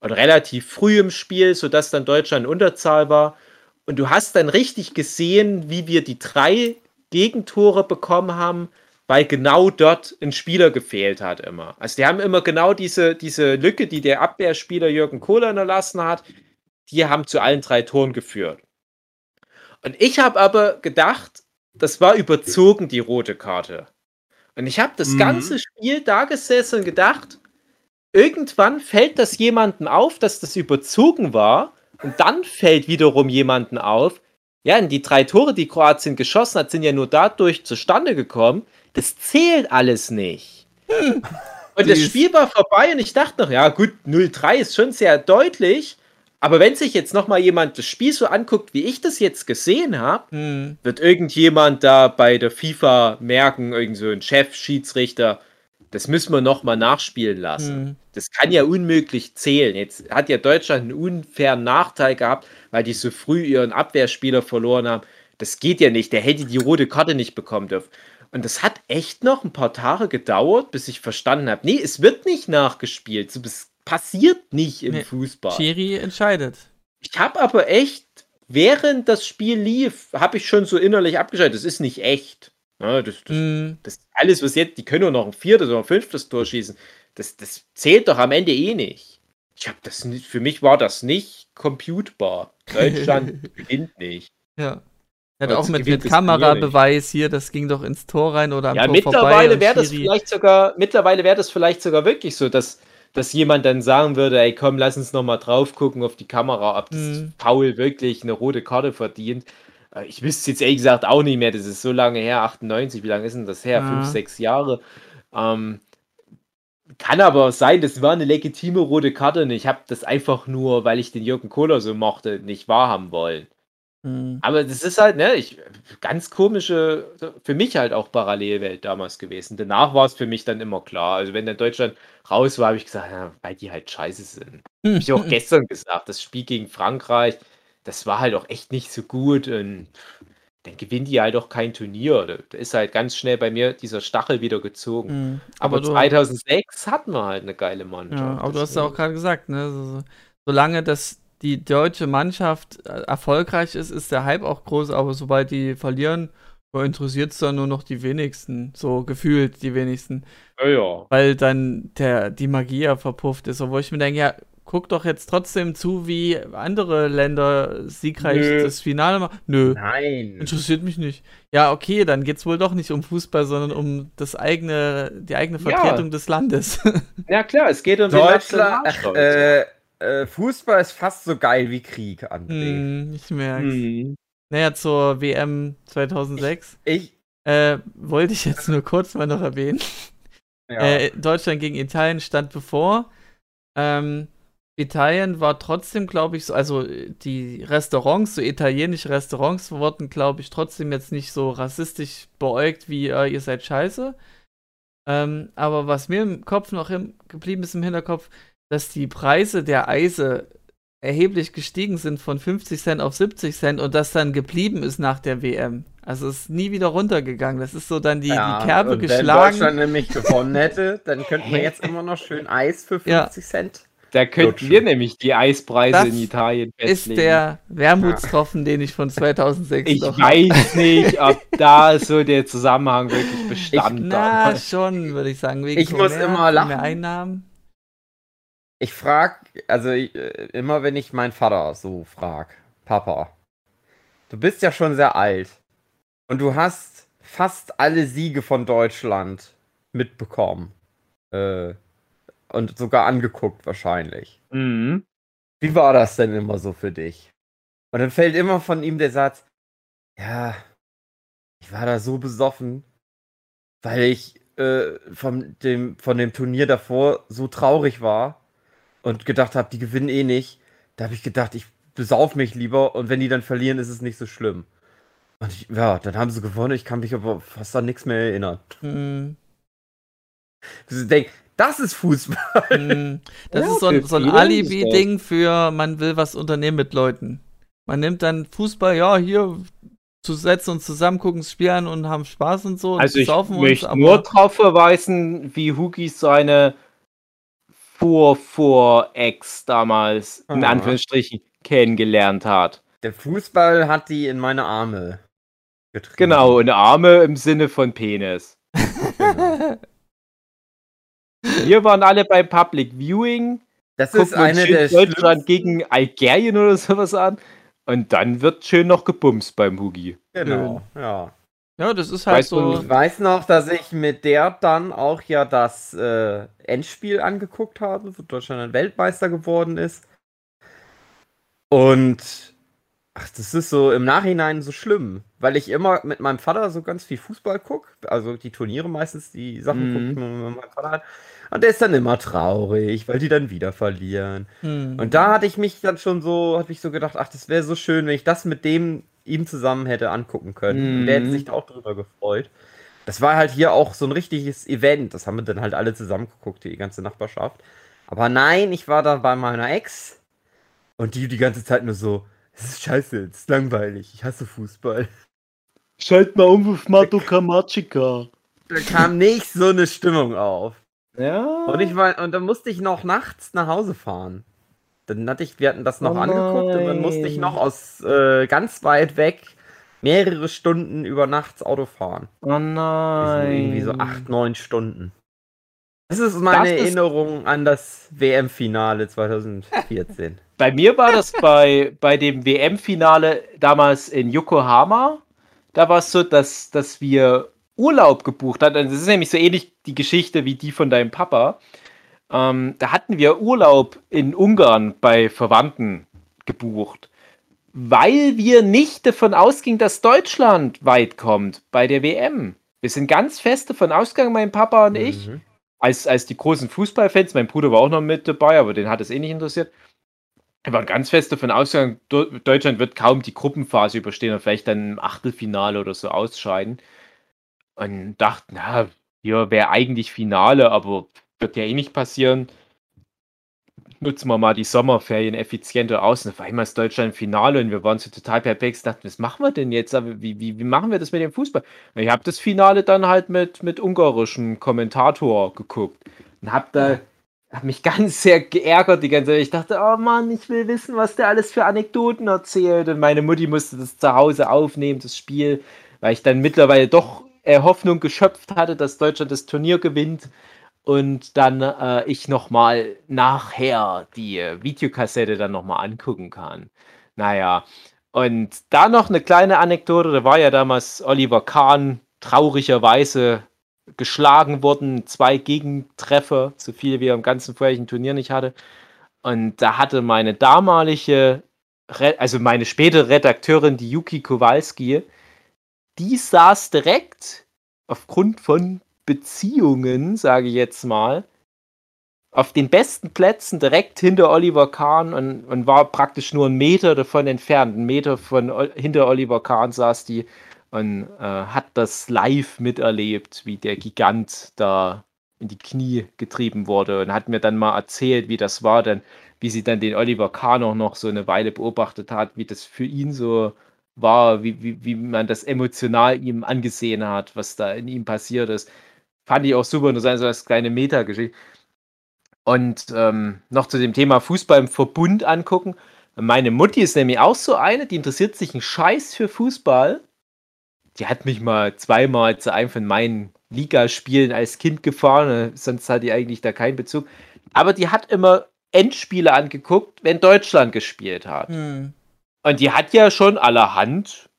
Und relativ früh im Spiel, sodass dann Deutschland in Unterzahl war. Und du hast dann richtig gesehen, wie wir die drei Gegentore bekommen haben, weil genau dort ein Spieler gefehlt hat immer. Also die haben immer genau diese, diese Lücke, die der Abwehrspieler Jürgen Kohler erlassen hat, die haben zu allen drei Toren geführt. Und ich habe aber gedacht, das war überzogen, die rote Karte. Und ich habe das mhm. ganze Spiel da gesessen und gedacht, irgendwann fällt das jemanden auf, dass das überzogen war. Und dann fällt wiederum jemanden auf, ja, die drei Tore, die Kroatien geschossen hat, sind ja nur dadurch zustande gekommen, das zählt alles nicht. Hm. Und das Spiel war vorbei und ich dachte noch, ja gut, 0-3 ist schon sehr deutlich. Aber wenn sich jetzt noch mal jemand das Spiel so anguckt, wie ich das jetzt gesehen habe, hm. wird irgendjemand da bei der FIFA merken, irgend so ein Chef, Schiedsrichter, das müssen wir nochmal nachspielen lassen. Hm. Das kann ja unmöglich zählen. Jetzt hat ja Deutschland einen unfairen Nachteil gehabt, weil die so früh ihren Abwehrspieler verloren haben. Das geht ja nicht. Der hätte die rote Karte nicht bekommen dürfen. Und das hat echt noch ein paar Tage gedauert, bis ich verstanden habe, nee, es wird nicht nachgespielt. So, Das passiert nicht im Nee, Fußball. Schiri entscheidet. Ich habe aber echt, während das Spiel lief, habe ich schon so innerlich abgeschaltet. Das ist nicht echt. Ja, das, das, Hm. das alles, was jetzt, die können nur noch ein viertes oder ein fünftes Tor schießen. Das, das zählt doch am Ende eh nicht. Ich habe das nicht, für mich war das nicht computbar. Deutschland [laughs] gewinnt nicht. Ja. Hat Aber auch mit, mit Kamerabeweis hier, das ging doch ins Tor rein oder am Ja, Tor mittlerweile wäre das vielleicht sogar, mittlerweile wäre das vielleicht sogar wirklich so, dass, dass jemand dann sagen würde, ey komm, lass uns noch mal drauf gucken auf die Kamera, ob das Mhm. Paul wirklich eine rote Karte verdient. Äh, Ich wüsste jetzt ehrlich gesagt auch nicht mehr, das ist so lange her, 98, wie lange ist denn das her? Ja. Fünf, sechs Jahre. Ähm, kann aber sein, das war eine legitime rote Karte und ich habe das einfach nur, weil ich den Jürgen Kohler so mochte, nicht wahrhaben wollen. Hm. Aber das ist halt, ne, ich, ganz komische, für mich halt auch Parallelwelt damals gewesen. Danach war es für mich dann immer klar. Also wenn dann Deutschland raus war, habe ich gesagt, ja, weil die halt scheiße sind. Habe ich auch [laughs] gestern gesagt, das Spiel gegen Frankreich, das war halt auch echt nicht so gut und dann gewinnen die halt auch kein Turnier. Da ist halt ganz schnell bei mir dieser Stachel wieder gezogen. Hm. Aber, Aber du, 2006 hatten wir halt eine geile Mannschaft. ja, aber du hast ja auch gerade gesagt, ne, so, so, solange das die deutsche Mannschaft äh, erfolgreich ist, ist der Hype auch groß, aber sobald die verlieren, interessiert es dann nur noch die wenigsten, so gefühlt die wenigsten, Ja, ja. weil dann der, die Magie ja verpufft ist, obwohl ich mir denke, ja, guck doch jetzt trotzdem zu, wie andere Länder siegreich Nö. das Finale machen. Nö. Nein. Interessiert mich nicht. Ja, okay, dann geht's wohl doch nicht um Fußball, sondern um das eigene, die eigene Ja. Vertretung des Landes. [laughs] ja, klar, es geht um den Deutschland, äh, äh, Fußball ist fast so geil wie Krieg, André. hm, ich merk's. Hm. Naja, zur WM 2006 Ich, äh, wollte ich jetzt nur kurz mal noch erwähnen. ja. Äh, Deutschland gegen Italien stand bevor. Ähm, Italien war trotzdem, glaube ich, so, also die Restaurants, so italienische Restaurants wurden, glaube ich, trotzdem jetzt nicht so rassistisch beäugt wie äh, ihr seid scheiße. Ähm, aber was mir im Kopf noch im, geblieben ist im Hinterkopf, dass die Preise der Eise erheblich gestiegen sind von 50 Cent auf 70 Cent und das dann geblieben ist nach der WM. Also es ist nie wieder runtergegangen. Das ist so dann die, ja, die Kerbe und Wenn geschlagen. Deutschland nämlich gewonnen hätte, dann könnten wir [laughs] jetzt immer noch schön Eis für 50 Ja. Cent. Da könnten wir nämlich die Eispreise Das in Italien ist festlegen. der Wermutstropfen, den ich von 2006 ich noch weiß [laughs] nicht, ob da so der Zusammenhang wirklich bestand Na, hat. schon, würde ich sagen. Wegen Ich muss immer lachen. Mehr Einnahmen. Ich frag, also ich, äh, immer wenn ich meinen Vater so frag, Papa, du bist ja schon sehr alt und du hast fast alle Siege von Deutschland mitbekommen. Äh, und sogar angeguckt wahrscheinlich. Mhm. Wie war das denn immer so für dich? Und dann fällt immer von ihm der Satz, ja, ich war da so besoffen, weil ich äh, von, dem, von dem Turnier davor so traurig war und gedacht habe, die gewinnen eh nicht. Da habe ich gedacht, ich besauf mich lieber und wenn die dann verlieren, ist es nicht so schlimm. Und ich, ja, dann haben sie gewonnen, ich kann mich aber fast an nichts mehr erinnern. Hm, Ich denk, das ist Fußball. hm. Das Ja, ist so ein, so ein Alibi-Ding für, man will was unternehmen mit Leuten. Man nimmt dann Fußball, ja, hier zu setzen uns zusammen, gucken das Spiel an und haben Spaß und so. Also ich saufen uns, möchte aber- nur darauf verweisen, wie Hugi seine Vor-Vor-Ex damals, in Ah. Anführungsstrichen, kennengelernt hat. Der Fußball hat die in meine Arme getrieben. Genau, und Arme im Sinne von Penis. [laughs] Genau. Wir waren alle beim Public Viewing, Das ist gucken uns eine schön der Deutschland schlimmsten, gegen Algerien oder sowas an. Und dann wird schön noch gebumst beim Hugi. Genau, ja. ja, das ist halt Weißt so. Ich weiß noch, dass ich mit der dann auch ja das äh, Endspiel angeguckt habe, wo Deutschland dann Weltmeister geworden ist. Und ach, das ist so im Nachhinein so schlimm, weil ich immer mit meinem Vater so ganz viel Fußball gucke, also die Turniere meistens, die Sachen Mhm. gucke ich mit meinem Vater an. Und der ist dann immer traurig, weil die dann wieder verlieren. Hm. Und da hatte ich mich dann schon so, hatte ich so gedacht, ach, das wäre so schön, wenn ich das mit dem ihm zusammen hätte angucken können. Und der hätte Mhm. sich da auch drüber gefreut. Das war halt hier auch so ein richtiges Event. Das haben wir dann halt alle zusammen geguckt, die ganze Nachbarschaft. Aber nein, ich war da bei meiner Ex und die die ganze Zeit nur so, es ist scheiße, es ist langweilig, ich hasse Fußball. Schalt mal um auf Madoka Magica. Da kam nicht so eine Stimmung auf. Ja. Und ich war, und dann musste ich noch nachts nach Hause fahren. Dann hatte ich, wir hatten das noch Oh angeguckt und dann musste ich noch aus äh, ganz weit weg mehrere Stunden über nachts Auto fahren. Oh nein. irgendwie so acht, neun Stunden. Das ist meine Das ist- Erinnerung an das WM-Finale 2014. Bei mir war das bei, bei dem WM-Finale damals in Yokohama. Da war es so, dass, dass wir Urlaub gebucht hatten. Das ist nämlich so ähnlich die Geschichte wie die von deinem Papa. Ähm, da hatten wir Urlaub in Ungarn bei Verwandten gebucht, weil wir nicht davon ausgingen, dass Deutschland weit kommt bei der WM. Wir sind ganz fest davon ausgegangen, mein Papa und ich, Mhm. als, als die großen Fußballfans, mein Bruder war auch noch mit dabei, aber den hat es eh nicht interessiert. Wir waren ganz fest davon ausgegangen, Deutschland wird kaum die Gruppenphase überstehen und vielleicht dann im Achtelfinale oder so ausscheiden. Und dachten, na, hier wäre eigentlich Finale, aber wird ja eh nicht passieren. Nutzen wir mal die Sommerferien effizienter aus. Und auf einmal ist Deutschland Finale und wir waren so total perplex. Dachten, was machen wir denn jetzt? Wie, wie, wie machen wir das mit dem Fußball? Und ich habe das Finale dann halt mit, mit ungarischem Kommentator geguckt und habe da hab mich [laughs] ganz sehr geärgert die ganze Zeit. Ich dachte, oh Mann, ich will wissen, was der alles für Anekdoten erzählt. Und meine Mutti musste das zu Hause aufnehmen, das Spiel, weil ich dann mittlerweile doch äh, Hoffnung geschöpft hatte, dass Deutschland das Turnier gewinnt. Und dann äh, ich nochmal nachher die äh, Videokassette dann nochmal angucken kann. Naja, und da noch eine kleine Anekdote, da war ja damals Oliver Kahn traurigerweise geschlagen worden, zwei Gegentreffer, so viele wie er im ganzen vorherigen Turnier nicht hatte. Und da hatte meine damalige, also meine spätere Redakteurin, die Yuki Kowalski, die saß direkt aufgrund von Beziehungen, sage ich jetzt mal, auf den besten Plätzen direkt hinter Oliver Kahn und, und war praktisch nur einen Meter davon entfernt. Einen Meter von hinter Oliver Kahn saß die und äh, hat das live miterlebt, wie der Gigant da in die Knie getrieben wurde und hat mir dann mal erzählt, wie das war, dann, wie sie dann den Oliver Kahn auch noch so eine Weile beobachtet hat, wie das für ihn so war, wie, wie, wie man das emotional ihm angesehen hat, was da in ihm passiert ist. Fand ich auch super interessant, so als kleine Metageschichte. Und ähm, noch zu dem Thema Fußball im Verbund angucken. Meine Mutti ist nämlich auch so eine, die interessiert sich einen Scheiß für Fußball. Die hat mich mal zweimal zu einem von meinen Ligaspielen als Kind gefahren, äh, sonst hat die eigentlich da keinen Bezug. Aber die hat immer Endspiele angeguckt, wenn Deutschland gespielt hat. Hm. Und die hat ja schon allerhand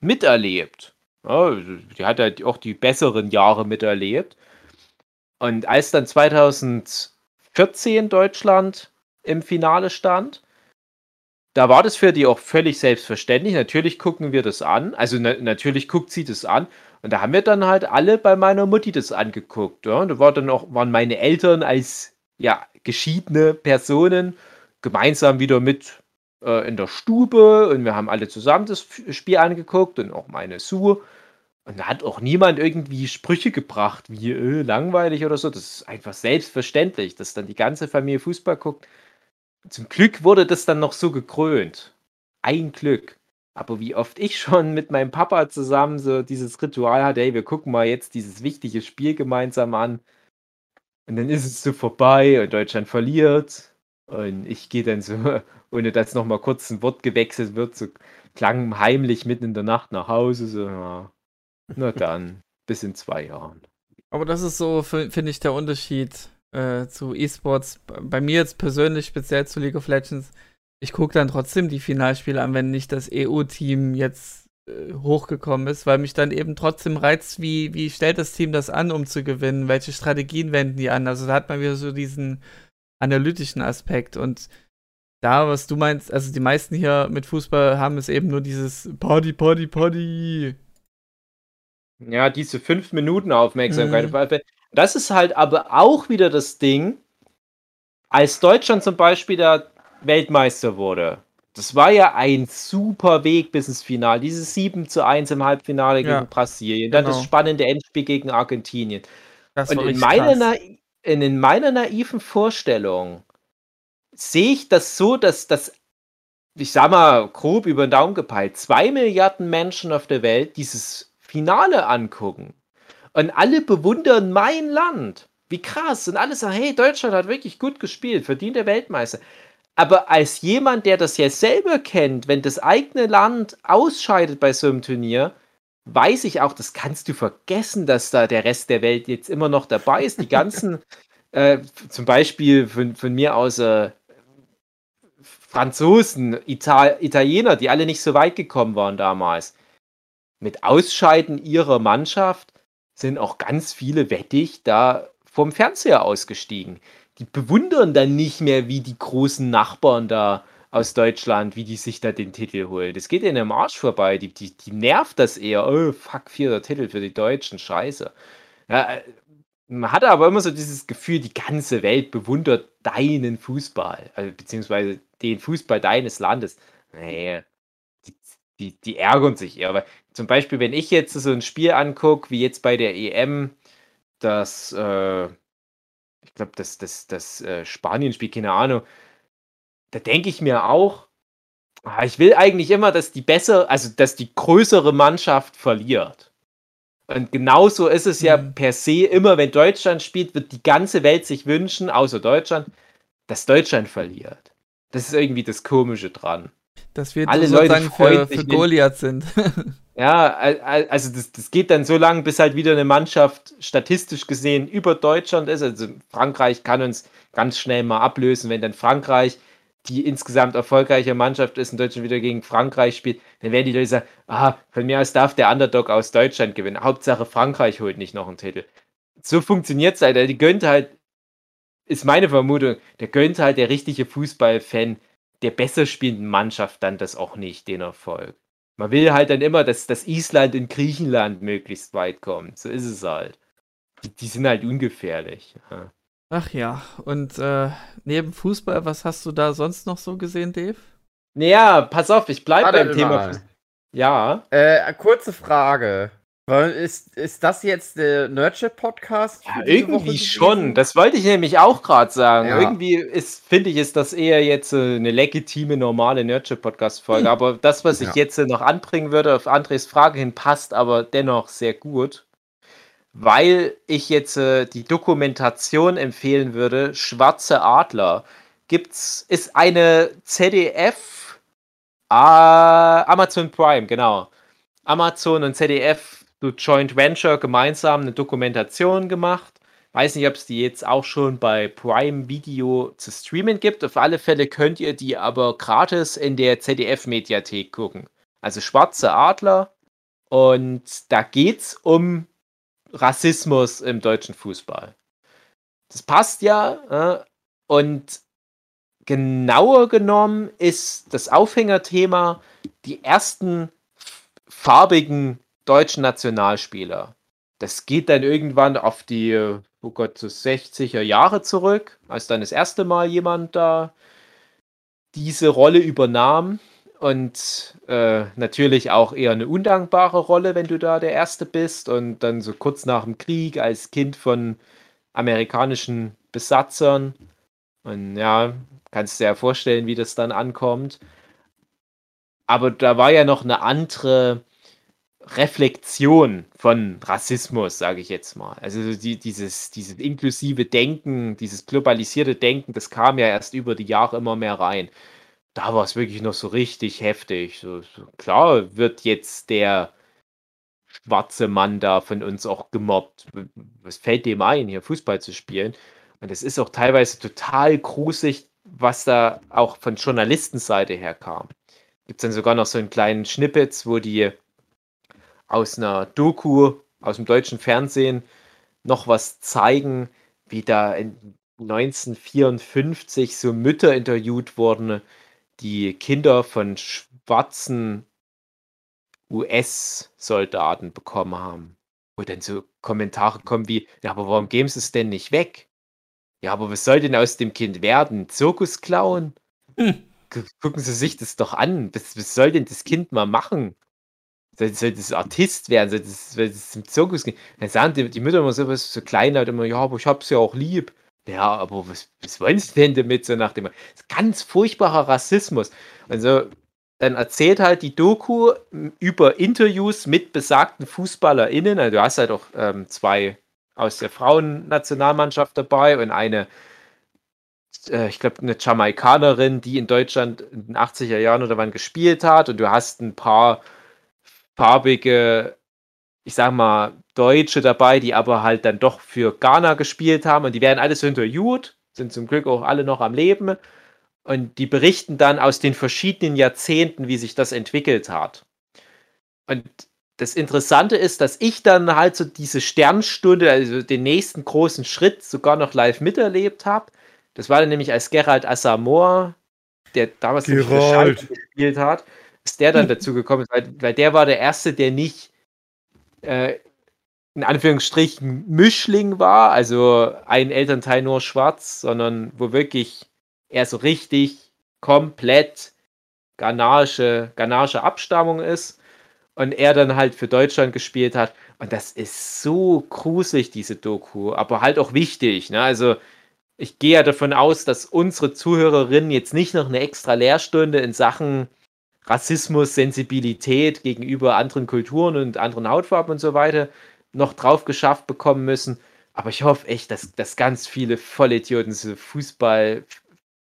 miterlebt. Die hat ja auch die besseren Jahre miterlebt. Und als dann 2014 Deutschland im Finale stand, da war das für die auch völlig selbstverständlich. Natürlich gucken wir das an. Also na natürlich guckt sie das an. Und da haben wir dann halt alle bei meiner Mutti das angeguckt. Ja? Und da war dann auch, waren meine Eltern als ja, geschiedene Personen gemeinsam wieder mit äh, in der Stube und wir haben alle zusammen das Spiel angeguckt und auch meine Sue. Und da hat auch niemand irgendwie Sprüche gebracht, wie äh, langweilig oder so. Das ist einfach selbstverständlich, dass dann die ganze Familie Fußball guckt. Zum Glück wurde das dann noch so gekrönt. Ein Glück. Aber wie oft ich schon mit meinem Papa zusammen so dieses Ritual hatte, hey, wir gucken mal jetzt dieses wichtige Spiel gemeinsam an. Und dann ist es so vorbei und Deutschland verliert. Und ich gehe dann so, [laughs] ohne dass nochmal kurz ein Wort gewechselt wird, so klang heimlich mitten in der Nacht nach Hause. So, ja, na dann, [laughs] bis in zwei Jahren. Aber das ist so, fi- finde ich, der Unterschied äh, zu E-Sports. Bei mir jetzt persönlich, speziell zu League of Legends, ich gucke dann trotzdem die Finalspiele an, wenn nicht das EU-Team jetzt äh, hochgekommen ist, weil mich dann eben trotzdem reizt, wie, wie stellt das Team das an, um zu gewinnen, welche Strategien wenden die an. Also da hat man wieder so diesen analytischen Aspekt und da, was du meinst, also die meisten hier mit Fußball haben es eben nur dieses Party, Party, Party. Ja, diese fünf Minuten Aufmerksamkeit. Mhm. Das ist halt aber auch wieder das Ding, als Deutschland zum Beispiel der Weltmeister wurde, das war ja ein super Weg bis ins Finale. Dieses 7 zu 1 im Halbfinale Ja, gegen Brasilien, dann das genau. spannende Endspiel gegen Argentinien. Das Und in meiner, in, in meiner naiven Vorstellung sehe ich das so, dass das, ich sag mal, grob über den Daumen gepeilt, zwei Milliarden Menschen auf der Welt dieses Finale angucken. Und alle bewundern mein Land. Wie krass. Und alle sagen, hey, Deutschland hat wirklich gut gespielt, verdient der Weltmeister. Aber als jemand, der das ja selber kennt, wenn das eigene Land ausscheidet bei so einem Turnier, weiß ich auch, das kannst du vergessen, dass da der Rest der Welt jetzt immer noch dabei ist. Die ganzen, [laughs] äh, zum Beispiel von, von mir aus äh, Franzosen, Ital Italiener, die alle nicht so weit gekommen waren damals. Mit Ausscheiden ihrer Mannschaft sind auch ganz viele wettig da vom Fernseher ausgestiegen. Die bewundern dann nicht mehr, wie die großen Nachbarn da aus Deutschland, wie die sich da den Titel holen. Das geht ihnen am Arsch vorbei. Die, die, die nervt das eher. Oh, fuck, vierter Titel für die Deutschen, scheiße. Ja, äh, man hatte aber immer so dieses Gefühl, die ganze Welt bewundert deinen Fußball, also, beziehungsweise den Fußball deines Landes. Nee, die, die, die ärgern sich eher. Weil zum Beispiel, wenn ich jetzt so ein Spiel angucke, wie jetzt bei der EM, das, äh, ich glaube, das, das, das äh, Spanien-Spiel, keine Ahnung, da denke ich mir auch, ah, ich will eigentlich immer, dass die besser, also dass die größere Mannschaft verliert. Und genauso ist es ja Mhm. per se immer, wenn Deutschland spielt, wird die ganze Welt sich wünschen, außer Deutschland, dass Deutschland verliert. Das ist irgendwie das Komische dran. Dass wir Alle Leute sozusagen freuen für, für Goliath sind. [laughs] Ja, al- al- also das, das geht dann so lange, bis halt wieder eine Mannschaft statistisch gesehen über Deutschland ist. Also Frankreich kann uns ganz schnell mal ablösen, wenn dann Frankreich die insgesamt erfolgreiche Mannschaft ist und Deutschland wieder gegen Frankreich spielt, dann werden die Leute sagen, ah, von mir aus darf der Underdog aus Deutschland gewinnen. Hauptsache Frankreich holt nicht noch einen Titel. So funktioniert es halt. Die gönnt halt, ist meine Vermutung, der gönnt halt der richtige Fußballfan der besser spielenden Mannschaft dann das auch nicht, den Erfolg. Man will halt dann immer, dass, dass Island in Griechenland möglichst weit kommt. So ist es halt. Die, die sind halt ungefährlich. Ja. Ach ja, und äh, neben Fußball, was hast du da sonst noch so gesehen, Dave? Naja, pass auf, ich bleibe beim Thema. mal. Fuß- Ja, Äh, kurze Frage. Ist, ist das jetzt der Nerdship-Podcast? ja irgendwie Woche schon. Das wollte ich nämlich auch gerade sagen. Ja. Irgendwie ist, finde ich, ist das eher jetzt äh, eine legitime, normale Nerdship-Podcast-Folge. Aber das, was ich Ja. jetzt äh, noch anbringen würde, auf Andres Frage hin, passt aber dennoch sehr gut. Weil ich jetzt äh, die Dokumentation empfehlen würde, Schwarze Adler. Gibt's, ist eine ZDF ah, Amazon Prime, genau. Amazon und ZDF so Joint Venture gemeinsam eine Dokumentation gemacht. Weiß nicht, ob es die jetzt auch schon bei Prime Video zu streamen gibt. Auf alle Fälle könnt ihr die aber gratis in der ZDF-Mediathek gucken. Also Schwarze Adler. Und da geht's um Rassismus im deutschen Fußball. Das passt ja. Äh, und genauer genommen ist das Aufhängerthema die ersten farbigen deutschen Nationalspieler. Das geht dann irgendwann auf die, oh Gott, so 60er Jahre zurück, als dann das erste Mal jemand da diese Rolle übernahm. Und äh, natürlich auch eher eine undankbare Rolle, wenn du da der Erste bist. Und dann so kurz nach dem Krieg als Kind von amerikanischen Besatzern. Und ja, kannst dir ja vorstellen, wie das dann ankommt. Aber da war ja noch eine andere Reflexion von Rassismus, sage ich jetzt mal. Also so die, dieses, dieses inklusive Denken, dieses globalisierte Denken, das kam ja erst über die Jahre immer mehr rein. Da war es wirklich noch so richtig heftig. So, so, klar wird jetzt der schwarze Mann da von uns auch gemobbt. Was fällt dem ein, hier Fußball zu spielen? Und es ist auch teilweise total gruselig, was da auch von Journalistenseite her kam. Gibt es dann sogar noch so einen kleinen Schnippets, wo die aus einer Doku aus dem deutschen Fernsehen noch was zeigen, wie da in 1954 so Mütter interviewt wurden, die Kinder von schwarzen US-Soldaten bekommen haben. Wo dann so Kommentare kommen wie, ja, aber warum geben sie es denn nicht weg? Ja, aber was soll denn aus dem Kind werden? Zirkusclown? Hm. gu gucken Sie sich das doch an. Was was soll denn das Kind mal machen? Soll soll das Artist werden? Soll das soll das zum Zirkus gehen? Dann sagen die die Mütter immer so was so kleinlaut immer: „Ja, aber ich habe sie ja auch lieb.“ Ja, aber was was wollen Sie denn damit so nach dem ganz furchtbarer Rassismus. Also, dann erzählt halt die Doku, über Interviews mit besagten FußballerInnen. Also, du hast halt auch, ähm, 2 aus der Frauennationalmannschaft dabei und eine äh, ich glaube, eine Jamaikanerin, die in Deutschland in den 80er Jahren oder wann gespielt hat und du hast ein paar farbige, ich sage mal, Deutsche dabei, die aber halt dann doch für Ghana gespielt haben und die werden alles interviewt, sind zum Glück auch alle noch am Leben und die berichten dann aus den verschiedenen Jahrzehnten, wie sich das entwickelt hat. Und das Interessante ist, dass ich dann halt so diese Sternstunde, also den nächsten großen Schritt sogar noch live miterlebt habe. Das war dann nämlich als Gerald Asamoah, der damals gespielt hat, ist der dann dazu gekommen weil, weil der war der Erste, der nicht äh, in Anführungsstrichen Mischling war, also ein Elternteil nur schwarz, sondern wo wirklich er so richtig komplett ghanaische, ghanaische Abstammung ist und er dann halt für Deutschland gespielt hat. Und das ist so gruselig, diese Doku, aber halt auch wichtig. Ne? Also ich gehe ja davon aus, dass unsere Zuhörerinnen jetzt nicht noch eine extra Lehrstunde in Sachen Rassismus, Sensibilität gegenüber anderen Kulturen und anderen Hautfarben und so weiter noch drauf geschafft bekommen müssen. Aber ich hoffe echt, dass, dass ganz viele Vollidioten, so Fußball,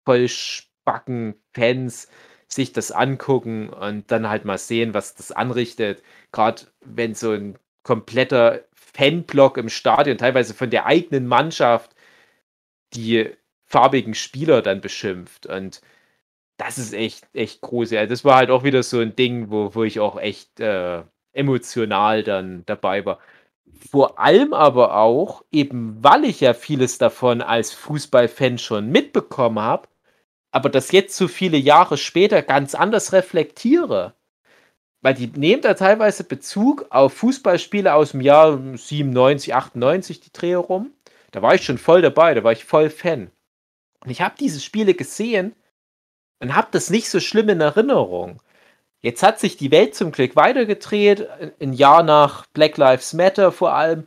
Vollspacken, Fans sich das angucken und dann halt mal sehen, was das anrichtet. Gerade wenn so ein kompletter Fanblock im Stadion, teilweise von der eigenen Mannschaft, die farbigen Spieler dann beschimpft. Und das ist echt, echt groß. Ja, das war halt auch wieder so ein Ding, wo, wo ich auch echt äh, emotional dann dabei war. Vor allem aber auch, eben weil ich ja vieles davon als Fußballfan schon mitbekommen habe, aber das jetzt so viele Jahre später ganz anders reflektiere. Weil die nehmen da teilweise Bezug auf Fußballspiele aus dem Jahr 97, 98, die Dreh rum. Da war ich schon voll dabei, da war ich voll Fan. Und ich habe diese Spiele gesehen und habe das nicht so schlimm in Erinnerung. Jetzt hat sich die Welt zum Glück weitergedreht. Ein Jahr nach Black Lives Matter vor allem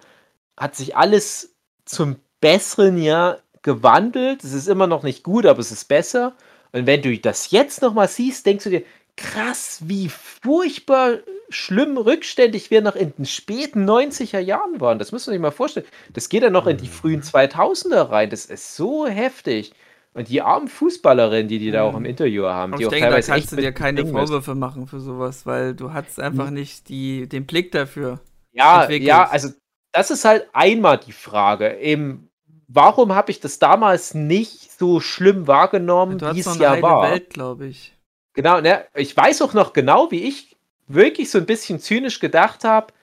hat sich alles zum Besseren ja gewandelt. Es ist immer noch nicht gut, aber es ist besser. Und wenn du das jetzt nochmal siehst, denkst du dir, krass, wie furchtbar schlimm rückständig wir noch in den späten 90er Jahren waren. Das muss man sich mal vorstellen. Das geht ja noch in die frühen 2000er rein. Das ist so heftig. Und die armen Fußballerinnen, die die da auch im Interview haben, Und die ich auch denke, da teilweise kannst echt du dir keine. Vorwürfe machen für sowas, weil du hast einfach Mhm. nicht die, den Blick dafür. Ja, entwickelt. ja, also das ist halt einmal die Frage. Eben, warum habe ich das damals nicht so schlimm wahrgenommen, Du wie es ja war? Welt, glaube ich. Genau, ne? Ich weiß auch noch genau, wie ich wirklich so ein bisschen zynisch gedacht habe.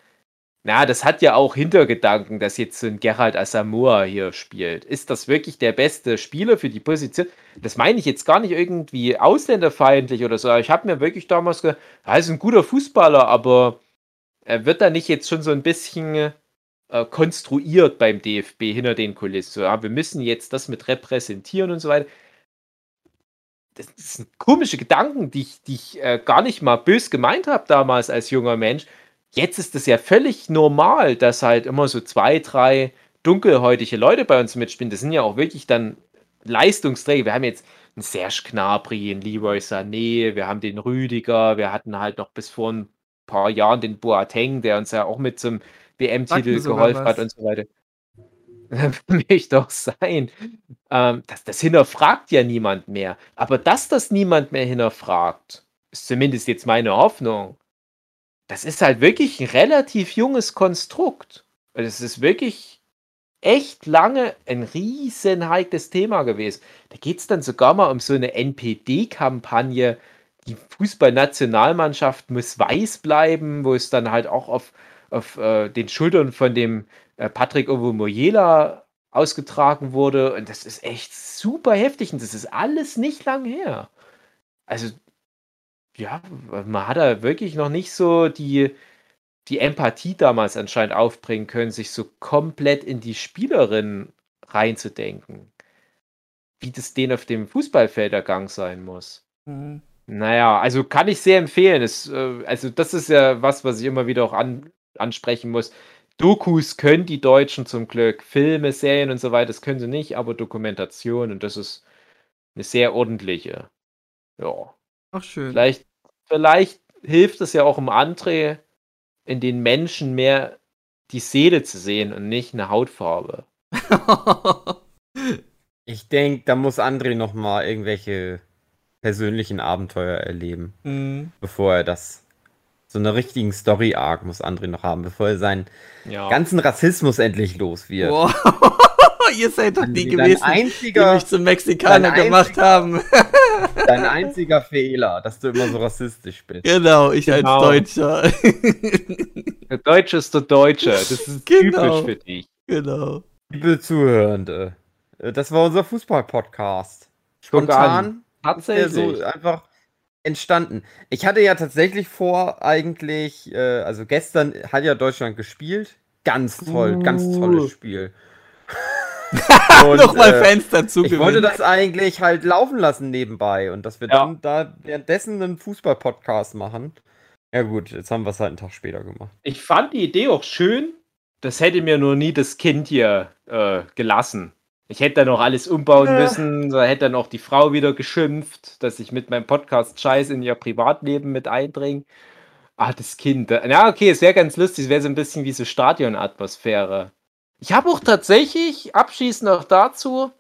Na, das hat ja auch Hintergedanken, dass jetzt so ein Gerald Asamoah hier spielt. Ist das wirklich der beste Spieler für die Position? Das meine ich jetzt gar nicht irgendwie ausländerfeindlich oder so. Ich habe mir wirklich damals gedacht, er ist ein guter Fußballer, aber er wird da nicht jetzt schon so ein bisschen äh, konstruiert beim DFB hinter den Kulissen. Ja, wir müssen jetzt das mit repräsentieren und so weiter das sind komische Gedanken, die ich, die ich äh, gar nicht mal bös gemeint habe damals als junger Mensch. Jetzt ist es ja völlig normal, dass halt immer so zwei, drei dunkelhäutige Leute bei uns mitspielen. Das sind ja auch wirklich dann Leistungsträger. Wir haben jetzt einen Serge Gnabry, einen Leroy Sané, wir haben den Rüdiger, wir hatten halt noch bis vor ein paar Jahren den Boateng, der uns ja auch mit zum WM-Titel geholfen hat und so weiter. [laughs] Möchte doch sein. Ähm, das, das hinterfragt ja niemand mehr. Aber dass das niemand mehr hinterfragt, ist zumindest jetzt meine Hoffnung. Das ist halt wirklich ein relativ junges Konstrukt. Es ist wirklich echt lange ein riesen heikles Thema gewesen. Da geht es dann sogar mal um so eine NPD-Kampagne. Die Fußballnationalmannschaft muss weiß bleiben, wo es dann halt auch auf, auf äh, den Schultern von dem äh, Patrick Ovomoyela ausgetragen wurde. Und das ist echt super heftig. Und das ist alles nicht lang her. Also, ja, man hat da wirklich noch nicht so die, die Empathie damals anscheinend aufbringen können, sich so komplett in die Spielerin reinzudenken. Wie das denen auf dem Fußballfeld ergangen sein muss. Mhm. Naja, also kann ich sehr empfehlen. Es, äh, also das ist ja was, was ich immer wieder auch an, ansprechen muss. Dokus können die Deutschen zum Glück. Filme, Serien und so weiter, das können sie nicht, aber Dokumentation und das ist eine sehr ordentliche. Ja. Ach, schön. Vielleicht, vielleicht hilft es ja auch um André, in den Menschen mehr die Seele zu sehen und nicht eine Hautfarbe. [laughs] Ich denke, da muss André noch mal irgendwelche persönlichen Abenteuer erleben, Mhm. bevor er das. So eine richtigen Story-Arc muss André noch haben, bevor er seinen Ja. ganzen Rassismus endlich los wird. Wow. Ihr seid doch die gewesen, die einziger, mich zum Mexikaner gemacht haben. [laughs] dein einziger Fehler, dass du immer so rassistisch bist. genau, ich Genau. als Deutscher. Der Deutsche ist der Deutsche. Das ist [laughs] Genau. typisch für dich. genau. Liebe Zuhörende, äh, das war unser Fußball-Podcast. Spontan ist der so Tatsächlich. einfach entstanden. Ich hatte ja tatsächlich vor, eigentlich, äh, also gestern hat ja Deutschland gespielt. Ganz toll, ganz Uh. tolles Spiel. [laughs] Und, Nochmal äh, Fans dazu Ich wollte das eigentlich halt laufen lassen nebenbei und dass wir Ja. dann da währenddessen einen Fußball-Podcast machen. Ja gut, jetzt haben wir es halt einen Tag später gemacht. Ich fand die Idee auch schön. Das hätte mir nur nie das Kind hier äh, gelassen. Ich hätte dann auch alles umbauen Ja. müssen. Da hätte dann auch die Frau wieder geschimpft, dass ich mit meinem Podcast Scheiß in ihr Privatleben mit eindringe. Ah, das Kind. äh, Ja, okay, es wäre ganz lustig. Es wäre so ein bisschen wie so Stadionatmosphäre. Ich habe auch tatsächlich, abschließend noch dazu,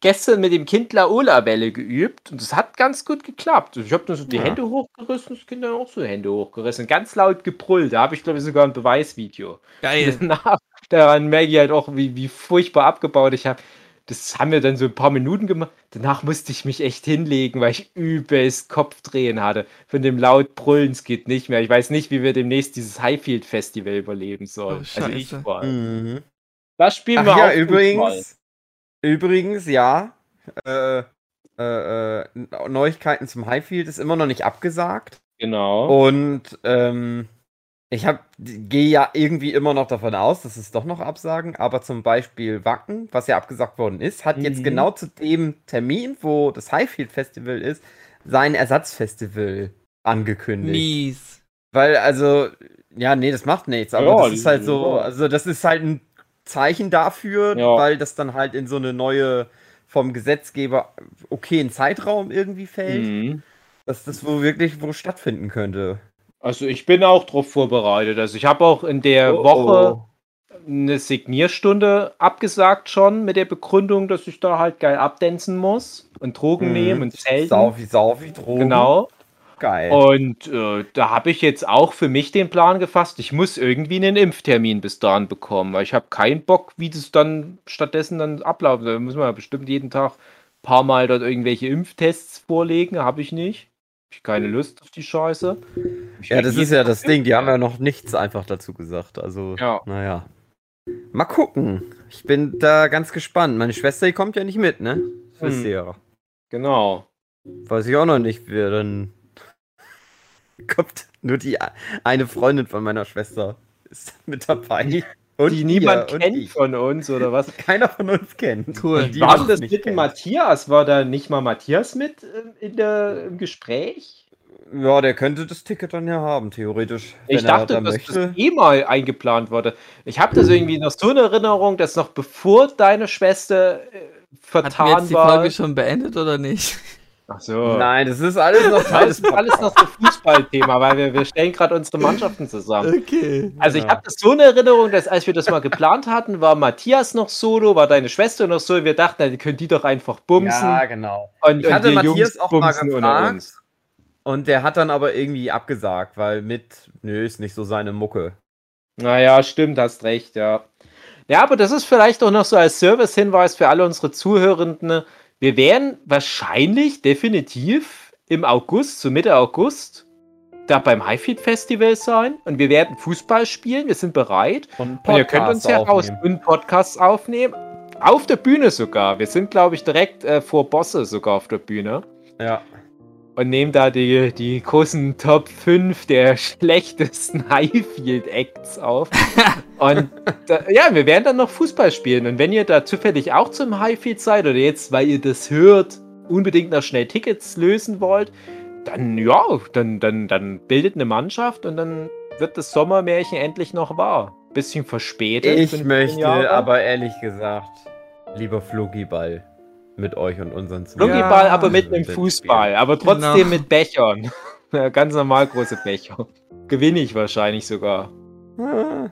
gestern mit dem Kind Laola-Welle geübt und es hat ganz gut geklappt. Ich habe dann so die Ja. Hände hochgerissen, das Kind dann auch so die Hände hochgerissen. Ganz laut gebrüllt. Da habe ich, glaube ich, sogar ein Beweisvideo. Geil. [laughs] Danach, daran merke ich halt auch, wie, wie furchtbar abgebaut ich habe. Das haben wir dann so ein paar Minuten gemacht. Danach musste ich mich echt hinlegen, weil ich übelst Kopfdrehen hatte. Von dem laut Brüllen, es geht nicht mehr. Ich weiß nicht, wie wir demnächst dieses Highfield Festival überleben sollen. Oh, also ich vor allem. Mhm. Das spielen Ach wir ja, auch übrigens, übrigens, ja. Äh, äh, äh, Neuigkeiten zum Highfield ist immer noch nicht abgesagt. Genau. Und ähm, ich gehe ja irgendwie immer noch davon aus, dass es doch noch absagen. Aber zum Beispiel Wacken, was ja abgesagt worden ist, hat jetzt Mhm. genau zu dem Termin, wo das Highfield Festival ist, sein Ersatzfestival angekündigt. Mies. Weil, also, ja, nee, das macht nichts. Aber Ja, das ist halt so, also das ist halt ein Zeichen dafür, Ja. weil das dann halt in so eine neue, vom Gesetzgeber okayen Zeitraum irgendwie fällt, Mhm. dass das wo wirklich wo stattfinden könnte. Also ich bin auch drauf vorbereitet. Also ich habe auch in der Oh, Woche oh. eine Signierstunde abgesagt schon mit der Begründung, dass ich da halt geil abdancen muss und Drogen Mhm. nehmen und zelten. Saufi, Saufi, Drogen. Genau. Geil. Und äh, da habe ich jetzt auch für mich den Plan gefasst, ich muss irgendwie einen Impftermin bis dahin bekommen, weil ich habe keinen Bock, wie das dann stattdessen dann ablaufen soll. Da muss man ja bestimmt jeden Tag ein paar Mal dort irgendwelche Impftests vorlegen, habe ich nicht. Hab ich keine Lust auf die Scheiße. Ich ja, das ist ja das Ding. Die haben ja noch nichts einfach dazu gesagt. Also, Ja. naja. Mal gucken. Ich bin da ganz gespannt. Meine Schwester, die kommt ja nicht mit, ne? Wisst Hm. ihr ja. Genau. Weiß ich auch noch nicht, wer dann [laughs] kommt. Nur die eine Freundin von meiner Schwester ist mit dabei. Und die niemand kennt ich. von uns oder was? [laughs] Keiner von uns kennt. Cool. Die War das mit kennt. Matthias? War da nicht mal Matthias mit ähm, in der, im Gespräch? Ja, der könnte das Ticket dann ja haben, theoretisch. Ich dachte, da dass möchte. das eh mal eingeplant wurde. Ich habe das irgendwie noch so in Erinnerung, dass noch bevor deine Schwester äh, Hatten wir vertan jetzt die war. Folge schon beendet oder nicht? Ach so. Nein, das ist alles noch [laughs] Teil Das des ist alles noch so Fußballthema, weil wir, wir stellen gerade unsere Mannschaften zusammen. Okay. Also ich Ja. habe das so in Erinnerung, dass als wir das mal geplant hatten, war Matthias noch solo, war deine Schwester noch so. Wir dachten, dann können die doch einfach bumsen. Ja, genau. und, Ich und hatte Matthias Jungs auch mal gefragt. uns. Und der hat dann aber irgendwie abgesagt, weil mit, nö, ist nicht so seine Mucke. Naja, stimmt, hast recht, ja. Ja, aber das ist vielleicht auch noch so als Service-Hinweis für alle unsere Zuhörenden. Wir werden wahrscheinlich definitiv im August, so Mitte August, da beim Highfield Festival sein und wir werden Fußball spielen. Wir sind bereit. Und Und ihr könnt uns ja raus und Podcasts aufnehmen. Auf der Bühne sogar. Wir sind, glaube ich, direkt äh, vor Bosse sogar auf der Bühne. Ja. Und nehmen da die, die großen Top 5 der schlechtesten [laughs] Highfield-Acts auf. Und [laughs] da, ja, wir werden dann noch Fußball spielen. Und wenn ihr da zufällig auch zum Highfield seid oder jetzt, weil ihr das hört, unbedingt noch schnell Tickets lösen wollt, dann ja, dann, dann, dann bildet eine Mannschaft und dann wird das Sommermärchen endlich noch wahr. Bisschen verspätet. Ich 15 möchte Jahre. aber ehrlich gesagt lieber Fluggiball mit euch und unseren Flunkyball, Ja. aber mit einem Fußball, aber trotzdem Genau. mit Bechern. [laughs] Ganz normal große Becher. Gewinne ich wahrscheinlich sogar. Ah,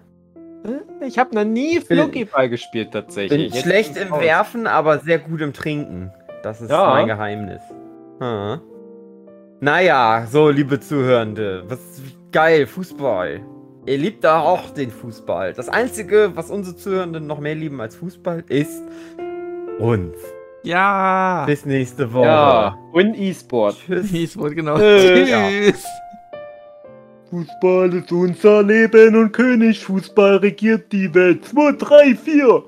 Ich habe noch nie Flunkyball gespielt tatsächlich. Bin schlecht im raus. Werfen, aber sehr gut im Trinken. Das ist Ja. mein Geheimnis. Ah. Naja, so, liebe Zuhörende. Was geil, Fußball. Ihr liebt da auch den Fußball. Das Einzige, was unsere Zuhörenden noch mehr lieben als Fußball, ist uns. Ja. Bis nächste Woche. Ja, und E-Sport. Tschüss. Hieß genau. Äh, Tschüss. Fußball ist unser Leben und König Fußball regiert die Welt. 2, 3, 4.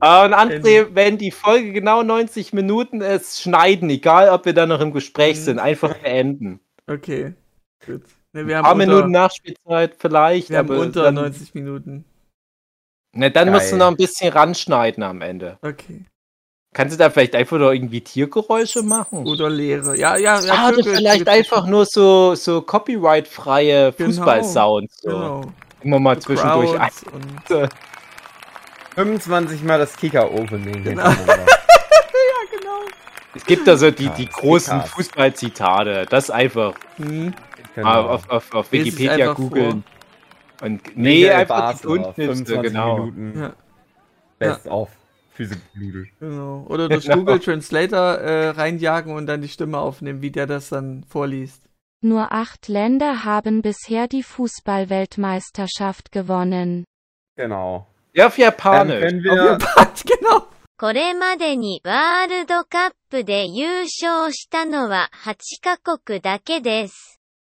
Äh, Und André, wenn die Folge genau 90 Minuten ist, schneiden, egal ob wir da noch im Gespräch Mhm. sind, einfach beenden. Okay. Gut. Ne, Ein wir paar haben unter, Minuten Nachspielzeit vielleicht, wir haben aber unter dann, 90 Minuten. Ne, dann musst du Geil. noch ein bisschen ranschneiden am Ende. Okay. Kannst du da vielleicht einfach noch irgendwie Tiergeräusche machen? Oder Leere. Ja, ja, ja. Ah, oder Vögel- vielleicht Vögel- einfach nur so, so copyright-freie Genau. Fußball-Sounds. So. Genau. Immer mal zwischendurch ein. Crowds und 25 Mal das Kicker-Opening. Genau. hintereinander. [laughs] Es gibt da so die, die großen. Fußballzitate. Das einfach hm, Genau. mal auf, auf, auf Lies es Wikipedia einfach googeln. Und nee, Michael einfach die Basler, Grundschnipsel, genau. Minuten. Ja. Best of. Physik-Blüte. genau. Oder durch Genau. Google Translator äh, reinjagen und dann die Stimme aufnehmen, wie der das dann vorliest. Nur acht Länder haben bisher die Fußballweltmeisterschaft gewonnen. Genau. Ja, auf Dann Japanisch. können Auf wir. Japanisch, [laughs] genau. これまでにワールドカップで優勝したのは8カ国だけです。